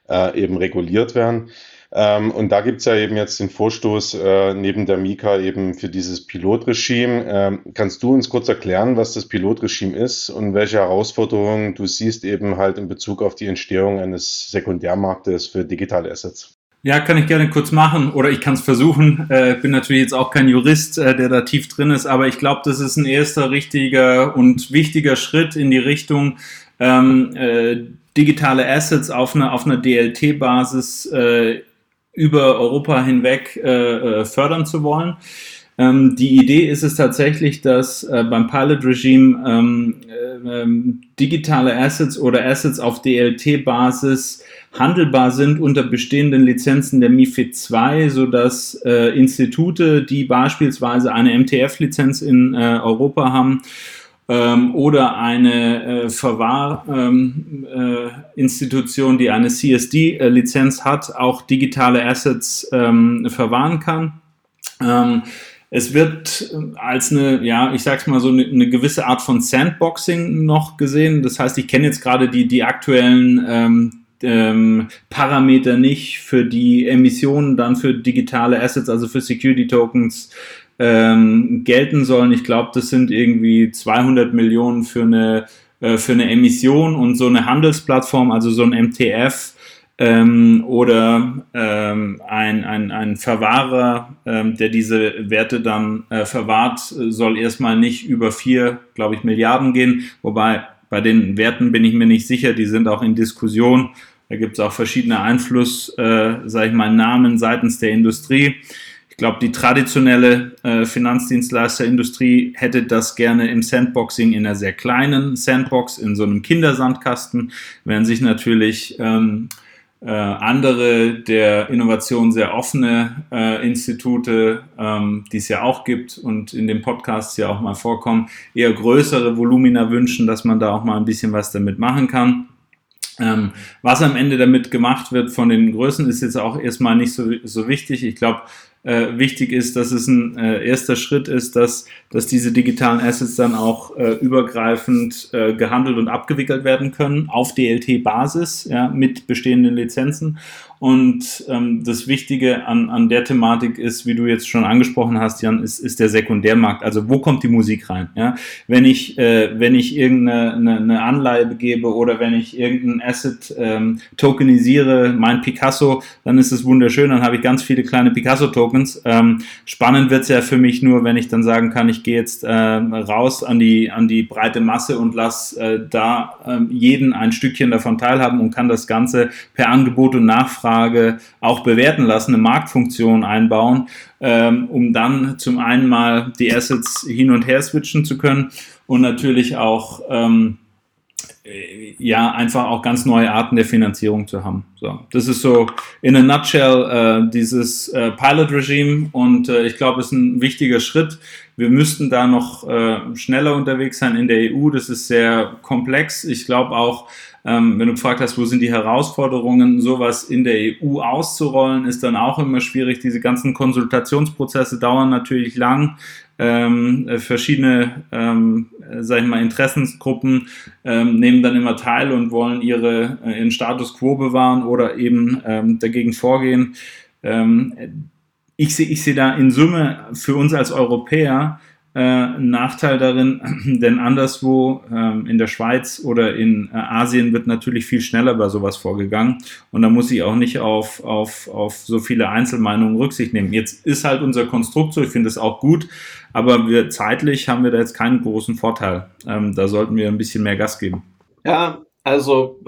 äh, eben reguliert werden. Ähm, und da gibt es ja eben jetzt den Vorstoß äh, neben der Mika eben für dieses Pilotregime. Ähm, kannst du uns kurz erklären, was das Pilotregime ist und welche Herausforderungen du siehst eben halt in Bezug auf die Entstehung eines Sekundärmarktes für digitale Assets? Ja, kann ich gerne kurz machen oder ich kann es versuchen. Äh, bin natürlich jetzt auch kein Jurist, äh, der da tief drin ist, aber ich glaube, das ist ein erster richtiger und wichtiger Schritt in die Richtung, ähm, äh, digitale Assets auf einer, auf einer DLT-Basis äh, über Europa hinweg äh, äh, fördern zu wollen. Ähm, die Idee ist es tatsächlich, dass äh, beim Pilot-Regime ähm, äh, ähm, digitale Assets oder Assets auf DLT-Basis handelbar sind unter bestehenden Lizenzen der MIFID II, sodass äh, Institute, die beispielsweise eine MTF-Lizenz in äh, Europa haben, ähm, oder eine äh, Verwahrinstitution, ähm, äh, die eine CSD-Lizenz hat, auch digitale Assets ähm, verwahren kann. Ähm, es wird als eine, ja, ich sag's mal so, eine, eine, gewisse Art von Sandboxing noch gesehen. Das heißt, ich kenne jetzt gerade die, die aktuellen ähm, ähm, Parameter nicht für die Emissionen, dann für digitale Assets, also für Security Tokens, ähm, gelten sollen. Ich glaube, das sind irgendwie 200 Millionen für eine, äh, für eine Emission und so eine Handelsplattform, also so ein MTF ähm, oder ähm, ein, ein, ein Verwahrer, ähm, der diese Werte dann äh, verwahrt, soll erstmal nicht über vier, glaube ich, Milliarden gehen. Wobei bei den Werten bin ich mir nicht sicher, die sind auch in Diskussion. Da gibt es auch verschiedene Einfluss, äh, sage ich mal, Namen seitens der Industrie glaube, die traditionelle äh, Finanzdienstleisterindustrie hätte das gerne im Sandboxing in einer sehr kleinen Sandbox, in so einem Kindersandkasten, während sich natürlich ähm, äh, andere der Innovation sehr offene äh, Institute, ähm, die es ja auch gibt und in den Podcasts ja auch mal vorkommen, eher größere Volumina wünschen, dass man da auch mal ein bisschen was damit machen kann. Ähm, was am Ende damit gemacht wird von den Größen, ist jetzt auch erstmal nicht so, so wichtig. Ich glaube, äh, wichtig ist, dass es ein äh, erster Schritt ist, dass, dass diese digitalen Assets dann auch äh, übergreifend äh, gehandelt und abgewickelt werden können auf DLT-Basis ja, mit bestehenden Lizenzen. Und ähm, das Wichtige an, an der Thematik ist, wie du jetzt schon angesprochen hast, Jan, ist, ist der Sekundärmarkt. Also wo kommt die Musik rein? Ja? Wenn ich, äh, wenn ich irgendeine eine, eine Anleihe begebe oder wenn ich irgendein Asset ähm, tokenisiere, mein Picasso, dann ist es wunderschön, dann habe ich ganz viele kleine Picasso-Tokens. Ähm, spannend wird's ja für mich nur, wenn ich dann sagen kann, ich gehe jetzt äh, raus an die, an die breite Masse und lass äh, da äh, jeden ein Stückchen davon teilhaben und kann das Ganze per Angebot und Nachfrage Nachfrage auch bewerten lassen, eine Marktfunktion einbauen, ähm, um dann zum einen mal die Assets hin und her switchen zu können und natürlich auch ähm, äh, ja, einfach auch ganz neue Arten der Finanzierung zu haben. So, das ist so in a nutshell äh, dieses äh, Pilot-Regime und äh, ich glaube, es ist ein wichtiger Schritt. Wir müssten da noch äh, schneller unterwegs sein in der EU. Das ist sehr komplex. Ich glaube auch, ähm, wenn du gefragt hast, wo sind die Herausforderungen, sowas in der EU auszurollen, ist dann auch immer schwierig. Diese ganzen Konsultationsprozesse dauern natürlich lang. Ähm, äh, verschiedene, ähm, sag ich mal, Interessensgruppen ähm, nehmen dann immer teil und wollen ihre, äh, ihren Status quo bewahren oder eben ähm, dagegen vorgehen. Ähm, ich sehe ich seh da in Summe für uns als Europäer äh, ein Nachteil darin, denn anderswo ähm, in der Schweiz oder in äh, Asien wird natürlich viel schneller bei sowas vorgegangen und da muss ich auch nicht auf, auf, auf so viele Einzelmeinungen Rücksicht nehmen. Jetzt ist halt unser Konstrukt so, ich finde es auch gut, aber wir zeitlich haben wir da jetzt keinen großen Vorteil. Ähm, da sollten wir ein bisschen mehr Gas geben. Ja, also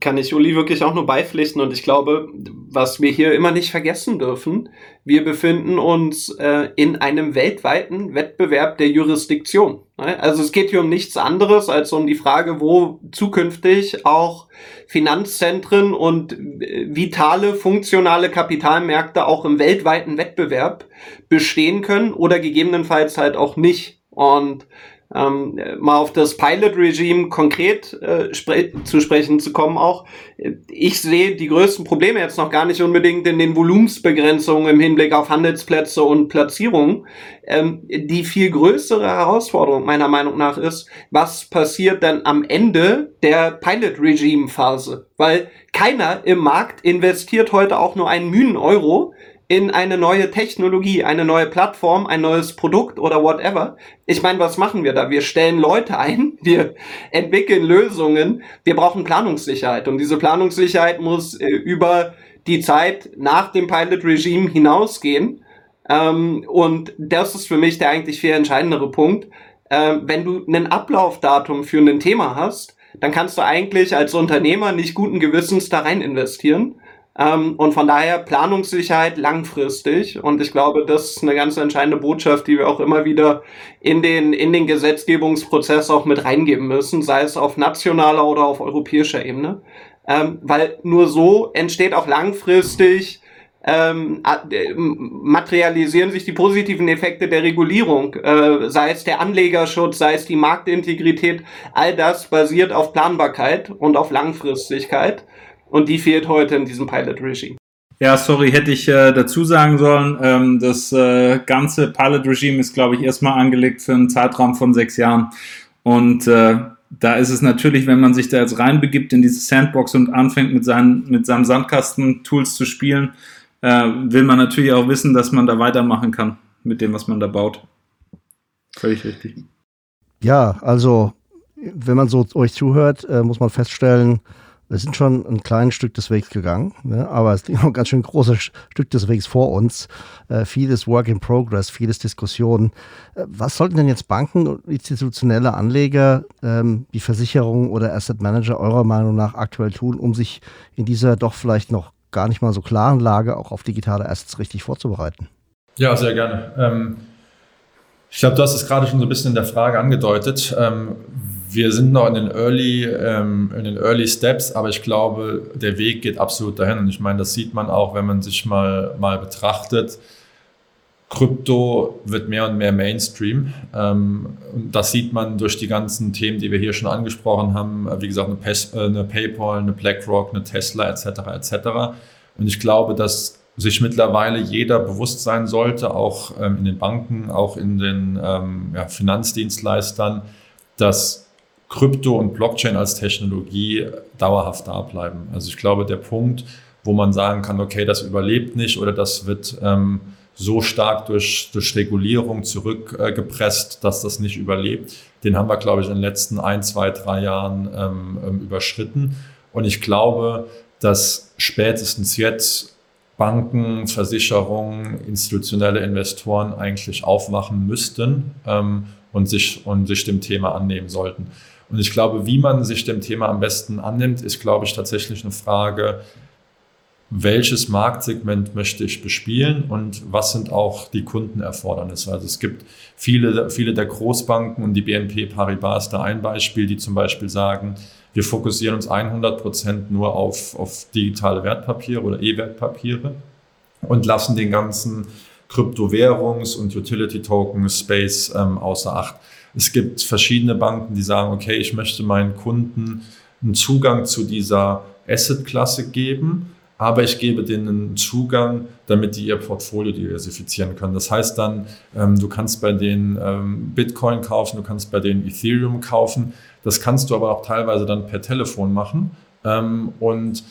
kann ich Uli wirklich auch nur beipflichten und ich glaube, was wir hier immer nicht vergessen dürfen, wir befinden uns äh, in einem weltweiten Wettbewerb der Jurisdiktion. Ne? Also es geht hier um nichts anderes als um die Frage, wo zukünftig auch Finanzzentren und äh, vitale, funktionale Kapitalmärkte auch im weltweiten Wettbewerb bestehen können oder gegebenenfalls halt auch nicht. Und ähm, mal auf das Pilot-Regime konkret äh, spre zu sprechen zu kommen auch. Ich sehe die größten Probleme jetzt noch gar nicht unbedingt in den Volumensbegrenzungen im Hinblick auf Handelsplätze und Platzierungen. Ähm, die viel größere Herausforderung meiner Meinung nach ist, was passiert dann am Ende der Pilot-Regime-Phase? Weil keiner im Markt investiert heute auch nur einen Mühen Euro in eine neue Technologie, eine neue Plattform, ein neues Produkt oder whatever. Ich meine, was machen wir da? Wir stellen Leute ein, wir entwickeln Lösungen, wir brauchen Planungssicherheit und diese Planungssicherheit muss äh, über die Zeit nach dem Pilot Regime hinausgehen. Ähm, und das ist für mich der eigentlich viel entscheidendere Punkt. Ähm, wenn du ein Ablaufdatum für ein Thema hast, dann kannst du eigentlich als Unternehmer nicht guten Gewissens da rein investieren. Ähm, und von daher Planungssicherheit langfristig. Und ich glaube, das ist eine ganz entscheidende Botschaft, die wir auch immer wieder in den, in den Gesetzgebungsprozess auch mit reingeben müssen, sei es auf nationaler oder auf europäischer Ebene. Ähm, weil nur so entsteht auch langfristig ähm, materialisieren sich die positiven Effekte der Regulierung, äh, sei es der Anlegerschutz, sei es die Marktintegrität, all das basiert auf Planbarkeit und auf Langfristigkeit. Und die fehlt heute in diesem Pilot-Regime. Ja, sorry, hätte ich äh, dazu sagen sollen. Ähm, das äh, ganze Pilot-Regime ist, glaube ich, erstmal angelegt für einen Zeitraum von sechs Jahren. Und äh, da ist es natürlich, wenn man sich da jetzt reinbegibt in diese Sandbox und anfängt mit, seinen, mit seinem Sandkasten-Tools zu spielen, äh, will man natürlich auch wissen, dass man da weitermachen kann mit dem, was man da baut. Völlig richtig. Ja, also wenn man so euch zuhört, äh, muss man feststellen, wir sind schon ein kleines Stück des Wegs gegangen, ne? aber es liegt noch ein ganz schön großes Stück des Wegs vor uns. Äh, vieles Work in Progress, vieles Diskussionen. Äh, was sollten denn jetzt Banken und institutionelle Anleger, ähm, wie Versicherungen oder Asset Manager eurer Meinung nach aktuell tun, um sich in dieser doch vielleicht noch gar nicht mal so klaren Lage auch auf digitale Assets richtig vorzubereiten? Ja, sehr gerne. Ähm, ich glaube, du hast es gerade schon so ein bisschen in der Frage angedeutet. Ähm, wir sind noch in den Early, ähm, in den Early Steps, aber ich glaube, der Weg geht absolut dahin. Und ich meine, das sieht man auch, wenn man sich mal, mal betrachtet. Krypto wird mehr und mehr Mainstream. Ähm, und das sieht man durch die ganzen Themen, die wir hier schon angesprochen haben. Wie gesagt, eine, Pes äh, eine PayPal, eine BlackRock, eine Tesla etc. etc. Und ich glaube, dass sich mittlerweile jeder bewusst sein sollte, auch ähm, in den Banken, auch in den ähm, ja, Finanzdienstleistern, dass Krypto und Blockchain als Technologie dauerhaft da bleiben. Also ich glaube, der Punkt, wo man sagen kann, okay, das überlebt nicht oder das wird ähm, so stark durch, durch Regulierung zurückgepresst, äh, dass das nicht überlebt. Den haben wir, glaube ich, in den letzten ein, zwei, drei Jahren ähm, ähm, überschritten. Und ich glaube, dass spätestens jetzt Banken, Versicherungen, institutionelle Investoren eigentlich aufwachen müssten ähm, und, sich, und sich dem Thema annehmen sollten. Und ich glaube, wie man sich dem Thema am besten annimmt, ist, glaube ich, tatsächlich eine Frage, welches Marktsegment möchte ich bespielen und was sind auch die Kundenerfordernisse. Also es gibt viele, viele der Großbanken und die BNP Paribas ist da ein Beispiel, die zum Beispiel sagen, wir fokussieren uns 100 Prozent nur auf, auf digitale Wertpapiere oder E-Wertpapiere und lassen den ganzen Kryptowährungs- und Utility-Token-Space ähm, außer Acht. Es gibt verschiedene Banken, die sagen, okay, ich möchte meinen Kunden einen Zugang zu dieser Asset-Klasse geben, aber ich gebe denen einen Zugang, damit die ihr Portfolio diversifizieren können. Das heißt dann, ähm, du kannst bei denen ähm, Bitcoin kaufen, du kannst bei denen Ethereum kaufen. Das kannst du aber auch teilweise dann per Telefon machen. Ähm, und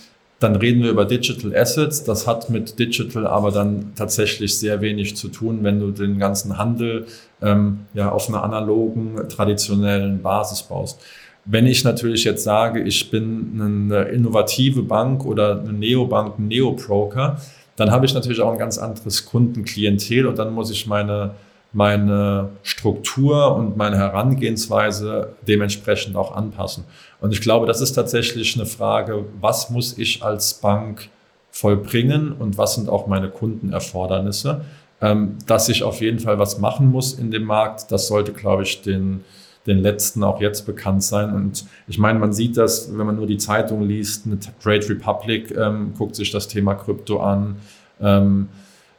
dann reden wir über Digital Assets. Das hat mit Digital aber dann tatsächlich sehr wenig zu tun, wenn du den ganzen Handel ähm, ja auf einer analogen, traditionellen Basis baust. Wenn ich natürlich jetzt sage, ich bin eine innovative Bank oder eine Neobank, ein Neobroker, dann habe ich natürlich auch ein ganz anderes Kundenklientel und dann muss ich meine, meine Struktur und meine Herangehensweise dementsprechend auch anpassen. Und ich glaube, das ist tatsächlich eine Frage, was muss ich als Bank vollbringen und was sind auch meine Kundenerfordernisse. Ähm, dass ich auf jeden Fall was machen muss in dem Markt, das sollte, glaube ich, den, den letzten auch jetzt bekannt sein. Und ich meine, man sieht das, wenn man nur die Zeitung liest, eine Trade Republic ähm, guckt sich das Thema Krypto an. Ähm,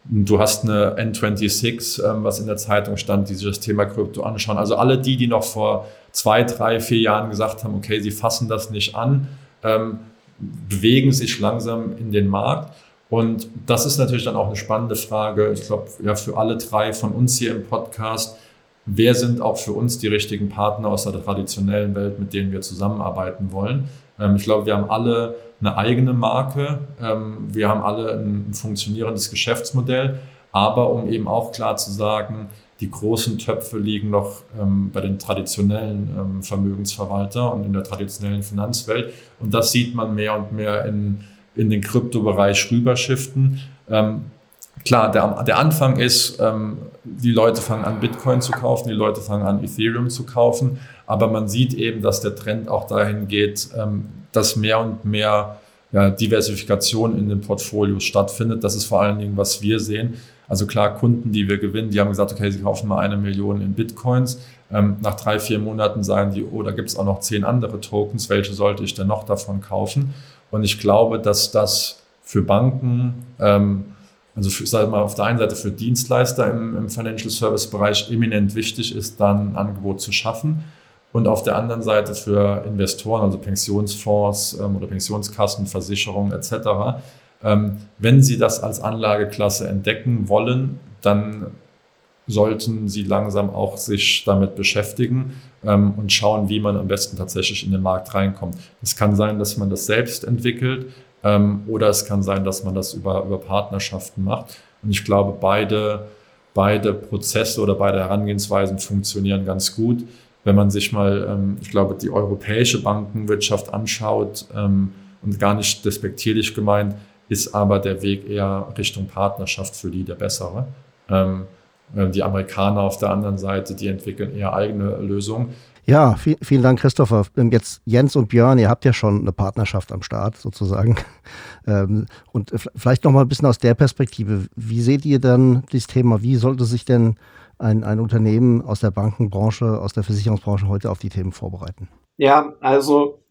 du hast eine N26, ähm, was in der Zeitung stand, die sich das Thema Krypto anschauen. Also alle die, die noch vor zwei, drei, vier Jahren gesagt haben, okay, sie fassen das nicht an, ähm, bewegen sich langsam in den Markt. Und das ist natürlich dann auch eine spannende Frage. Ich glaube, ja, für alle drei von uns hier im Podcast, wer sind auch für uns die richtigen Partner aus der traditionellen Welt, mit denen wir zusammenarbeiten wollen. Ähm, ich glaube, wir haben alle eine eigene Marke, ähm, wir haben alle ein funktionierendes Geschäftsmodell, aber um eben auch klar zu sagen, die großen Töpfe liegen noch ähm, bei den traditionellen ähm, Vermögensverwalter und in der traditionellen Finanzwelt. Und das sieht man mehr und mehr in, in den Kryptobereich rüberschiften. Ähm, klar, der, der Anfang ist, ähm, die Leute fangen an, Bitcoin zu kaufen, die Leute fangen an, Ethereum zu kaufen, aber man sieht eben, dass der Trend auch dahin geht, ähm, dass mehr und mehr ja, Diversifikation in den Portfolios stattfindet. Das ist vor allen Dingen, was wir sehen. Also klar, Kunden, die wir gewinnen, die haben gesagt, okay, sie kaufen mal eine Million in Bitcoins. Ähm, nach drei, vier Monaten sagen die, oh, da gibt es auch noch zehn andere Tokens. Welche sollte ich denn noch davon kaufen? Und ich glaube, dass das für Banken ähm, also für, sag mal, auf der einen Seite für Dienstleister im, im Financial Service Bereich eminent wichtig ist, dann ein Angebot zu schaffen. Und auf der anderen Seite für Investoren, also Pensionsfonds ähm, oder Pensionskassen, Versicherungen etc., wenn sie das als Anlageklasse entdecken wollen, dann sollten sie langsam auch sich damit beschäftigen ähm, und schauen, wie man am besten tatsächlich in den Markt reinkommt. Es kann sein, dass man das selbst entwickelt. Ähm, oder es kann sein, dass man das über, über Partnerschaften macht. Und ich glaube, beide, beide Prozesse oder beide Herangehensweisen funktionieren ganz gut. Wenn man sich mal, ähm, ich glaube, die europäische Bankenwirtschaft anschaut ähm, und gar nicht despektierlich gemeint, ist aber der Weg eher Richtung Partnerschaft für die der bessere. Ähm, äh, die Amerikaner auf der anderen Seite, die entwickeln eher eigene Lösungen. Ja, viel, vielen Dank, Christopher. Ähm, jetzt Jens und Björn, ihr habt ja schon eine Partnerschaft am Start sozusagen. Ähm, und vielleicht noch mal ein bisschen aus der Perspektive. Wie seht ihr dann dieses Thema? Wie sollte sich denn ein, ein Unternehmen aus der Bankenbranche, aus der Versicherungsbranche heute auf die Themen vorbereiten? Ja, also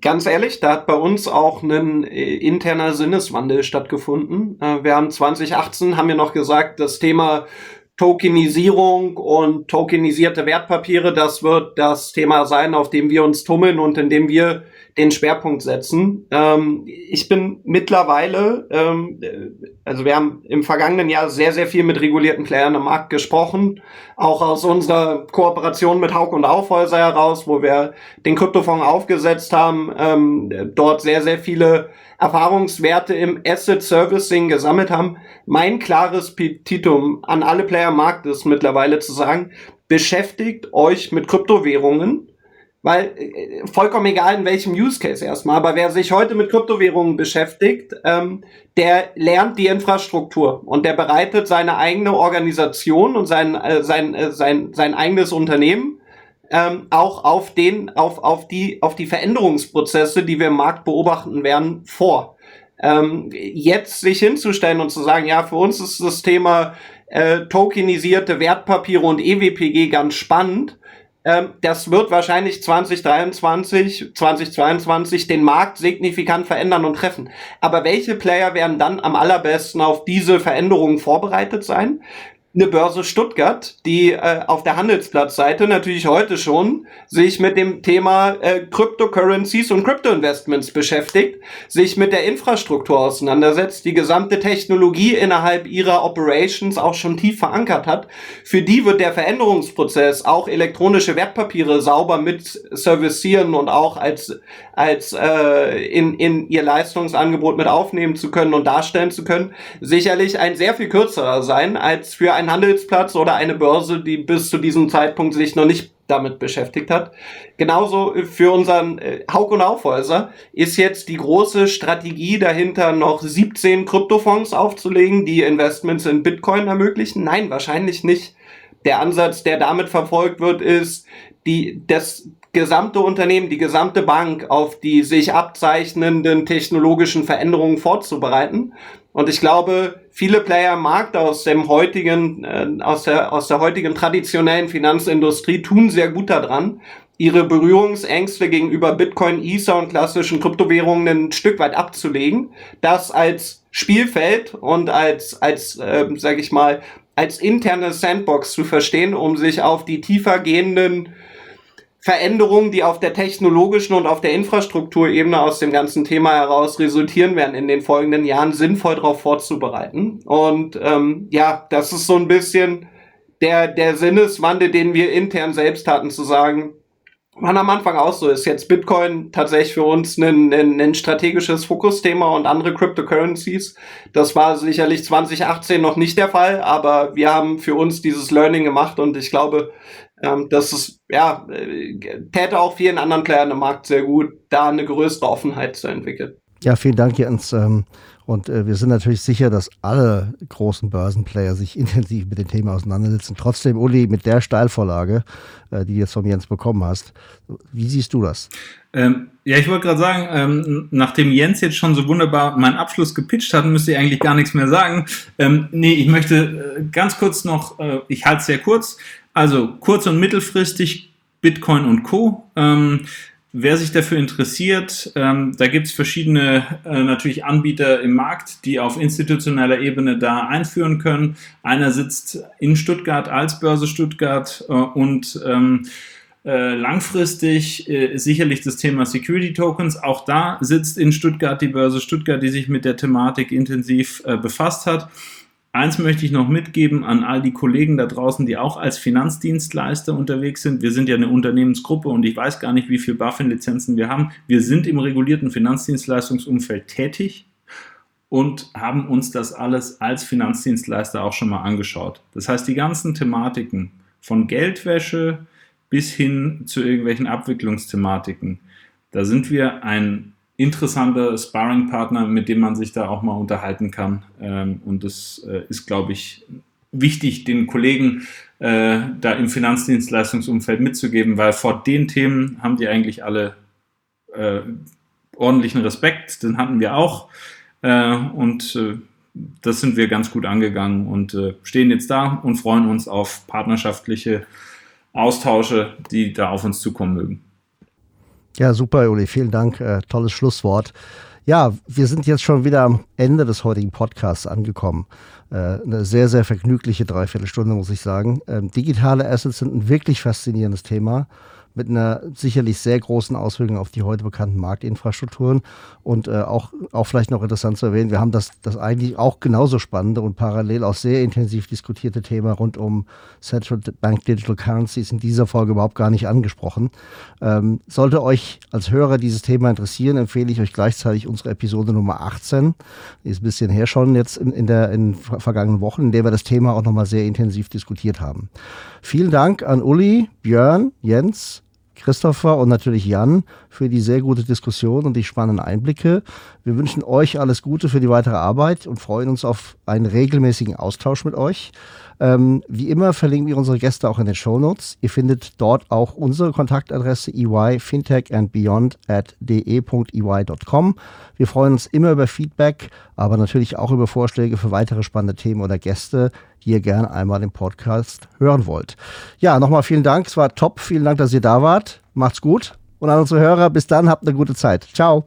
ganz ehrlich, da hat bei uns auch ein äh, interner Sinneswandel stattgefunden. Äh, wir haben 2018, haben wir noch gesagt, das Thema Tokenisierung und tokenisierte Wertpapiere, das wird das Thema sein, auf dem wir uns tummeln und in dem wir den Schwerpunkt setzen. Ähm, ich bin mittlerweile, ähm, also wir haben im vergangenen Jahr sehr, sehr viel mit regulierten Playern im Markt gesprochen, auch aus unserer Kooperation mit Haug und Aufhäuser heraus, wo wir den Kryptofonds aufgesetzt haben, ähm, dort sehr, sehr viele Erfahrungswerte im Asset Servicing gesammelt haben. Mein klares Petitum an alle Player im Markt ist mittlerweile zu sagen, beschäftigt euch mit Kryptowährungen, weil äh, vollkommen egal in welchem Use Case erstmal, aber wer sich heute mit Kryptowährungen beschäftigt, ähm, der lernt die Infrastruktur und der bereitet seine eigene Organisation und sein, äh, sein, äh, sein, sein eigenes Unternehmen ähm, auch auf den, auf, auf die, auf die Veränderungsprozesse, die wir im Markt beobachten werden, vor. Ähm, jetzt sich hinzustellen und zu sagen, ja, für uns ist das Thema äh, tokenisierte Wertpapiere und EWPG ganz spannend. Ähm, das wird wahrscheinlich 2023, 2022 den Markt signifikant verändern und treffen. Aber welche Player werden dann am allerbesten auf diese Veränderungen vorbereitet sein? Eine Börse Stuttgart, die äh, auf der Handelsplatzseite natürlich heute schon sich mit dem Thema äh, Cryptocurrencies und Crypto-Investments beschäftigt, sich mit der Infrastruktur auseinandersetzt, die gesamte Technologie innerhalb ihrer Operations auch schon tief verankert hat. Für die wird der Veränderungsprozess, auch elektronische Wertpapiere sauber mit servicieren und auch als, als äh, in, in ihr Leistungsangebot mit aufnehmen zu können und darstellen zu können, sicherlich ein sehr viel kürzerer sein als für ein ein Handelsplatz oder eine Börse, die bis zu diesem Zeitpunkt sich noch nicht damit beschäftigt hat. Genauso für unseren äh, Hauk und Aufhäuser ist jetzt die große Strategie dahinter, noch 17 Kryptofonds aufzulegen, die Investments in Bitcoin ermöglichen. Nein, wahrscheinlich nicht. Der Ansatz, der damit verfolgt wird, ist, die, das gesamte Unternehmen, die gesamte Bank auf die sich abzeichnenden technologischen Veränderungen vorzubereiten und ich glaube, viele Player im Markt aus dem heutigen, äh, aus der, aus der heutigen traditionellen Finanzindustrie tun sehr gut daran, ihre Berührungsängste gegenüber Bitcoin, Ether und klassischen Kryptowährungen ein Stück weit abzulegen, das als Spielfeld und als, als, äh, sag ich mal, als interne Sandbox zu verstehen, um sich auf die tiefer gehenden Veränderungen, die auf der technologischen und auf der Infrastrukturebene aus dem ganzen Thema heraus resultieren werden in den folgenden Jahren, sinnvoll darauf vorzubereiten. Und ähm, ja, das ist so ein bisschen der, der Sinneswandel, den wir intern selbst hatten, zu sagen, man am Anfang auch so ist. Jetzt Bitcoin tatsächlich für uns ein, ein, ein strategisches Fokusthema und andere Cryptocurrencies. Das war sicherlich 2018 noch nicht der Fall, aber wir haben für uns dieses Learning gemacht und ich glaube, ähm, das ist, ja, äh, täte auch vielen anderen Playern im Markt sehr gut, da eine größere Offenheit zu entwickeln. Ja, vielen Dank, Jens. Ähm, und äh, wir sind natürlich sicher, dass alle großen Börsenplayer sich intensiv mit dem Thema auseinandersetzen. Trotzdem, Uli, mit der Steilvorlage, äh, die du jetzt von Jens bekommen hast, wie siehst du das? Ähm, ja, ich wollte gerade sagen, ähm, nachdem Jens jetzt schon so wunderbar meinen Abschluss gepitcht hat, müsste ich eigentlich gar nichts mehr sagen. Ähm, nee, ich möchte ganz kurz noch, äh, ich halte es sehr kurz, also kurz- und mittelfristig Bitcoin und Co. Ähm, wer sich dafür interessiert, ähm, da gibt es verschiedene äh, natürlich Anbieter im Markt, die auf institutioneller Ebene da einführen können. Einer sitzt in Stuttgart als Börse Stuttgart äh, und ähm, äh, langfristig äh, sicherlich das Thema Security Tokens. Auch da sitzt in Stuttgart die Börse Stuttgart, die sich mit der Thematik intensiv äh, befasst hat. Eins möchte ich noch mitgeben an all die Kollegen da draußen, die auch als Finanzdienstleister unterwegs sind. Wir sind ja eine Unternehmensgruppe und ich weiß gar nicht, wie viele BaFin-Lizenzen wir haben. Wir sind im regulierten Finanzdienstleistungsumfeld tätig und haben uns das alles als Finanzdienstleister auch schon mal angeschaut. Das heißt, die ganzen Thematiken von Geldwäsche bis hin zu irgendwelchen Abwicklungsthematiken, da sind wir ein interessanter Sparring-Partner, mit dem man sich da auch mal unterhalten kann. Ähm, und das äh, ist, glaube ich, wichtig, den Kollegen äh, da im Finanzdienstleistungsumfeld mitzugeben, weil vor den Themen haben die eigentlich alle äh, ordentlichen Respekt, den hatten wir auch. Äh, und äh, das sind wir ganz gut angegangen und äh, stehen jetzt da und freuen uns auf partnerschaftliche Austausche, die da auf uns zukommen mögen. Ja, super, Uli. Vielen Dank. Äh, tolles Schlusswort. Ja, wir sind jetzt schon wieder am Ende des heutigen Podcasts angekommen. Äh, eine sehr, sehr vergnügliche Dreiviertelstunde, muss ich sagen. Ähm, digitale Assets sind ein wirklich faszinierendes Thema mit einer sicherlich sehr großen Auswirkung auf die heute bekannten Marktinfrastrukturen. Und äh, auch, auch vielleicht noch interessant zu erwähnen, wir haben das, das eigentlich auch genauso spannende und parallel auch sehr intensiv diskutierte Thema rund um Central Bank Digital Currencies in dieser Folge überhaupt gar nicht angesprochen. Ähm, sollte euch als Hörer dieses Thema interessieren, empfehle ich euch gleichzeitig unsere Episode Nummer 18. Die ist ein bisschen her schon jetzt in, in der in vergangenen Wochen, in der wir das Thema auch nochmal sehr intensiv diskutiert haben. Vielen Dank an Uli, Björn, Jens, Christopher und natürlich Jan für die sehr gute Diskussion und die spannenden Einblicke. Wir wünschen euch alles Gute für die weitere Arbeit und freuen uns auf einen regelmäßigen Austausch mit euch. Ähm, wie immer verlinken wir unsere Gäste auch in den Show Notes. Ihr findet dort auch unsere Kontaktadresse eyfintechandbeyond at de.ey.com. Wir freuen uns immer über Feedback, aber natürlich auch über Vorschläge für weitere spannende Themen oder Gäste, die ihr gerne einmal im Podcast hören wollt. Ja, nochmal vielen Dank. Es war top. Vielen Dank, dass ihr da wart. Macht's gut. Und an unsere Hörer, bis dann, habt eine gute Zeit. Ciao.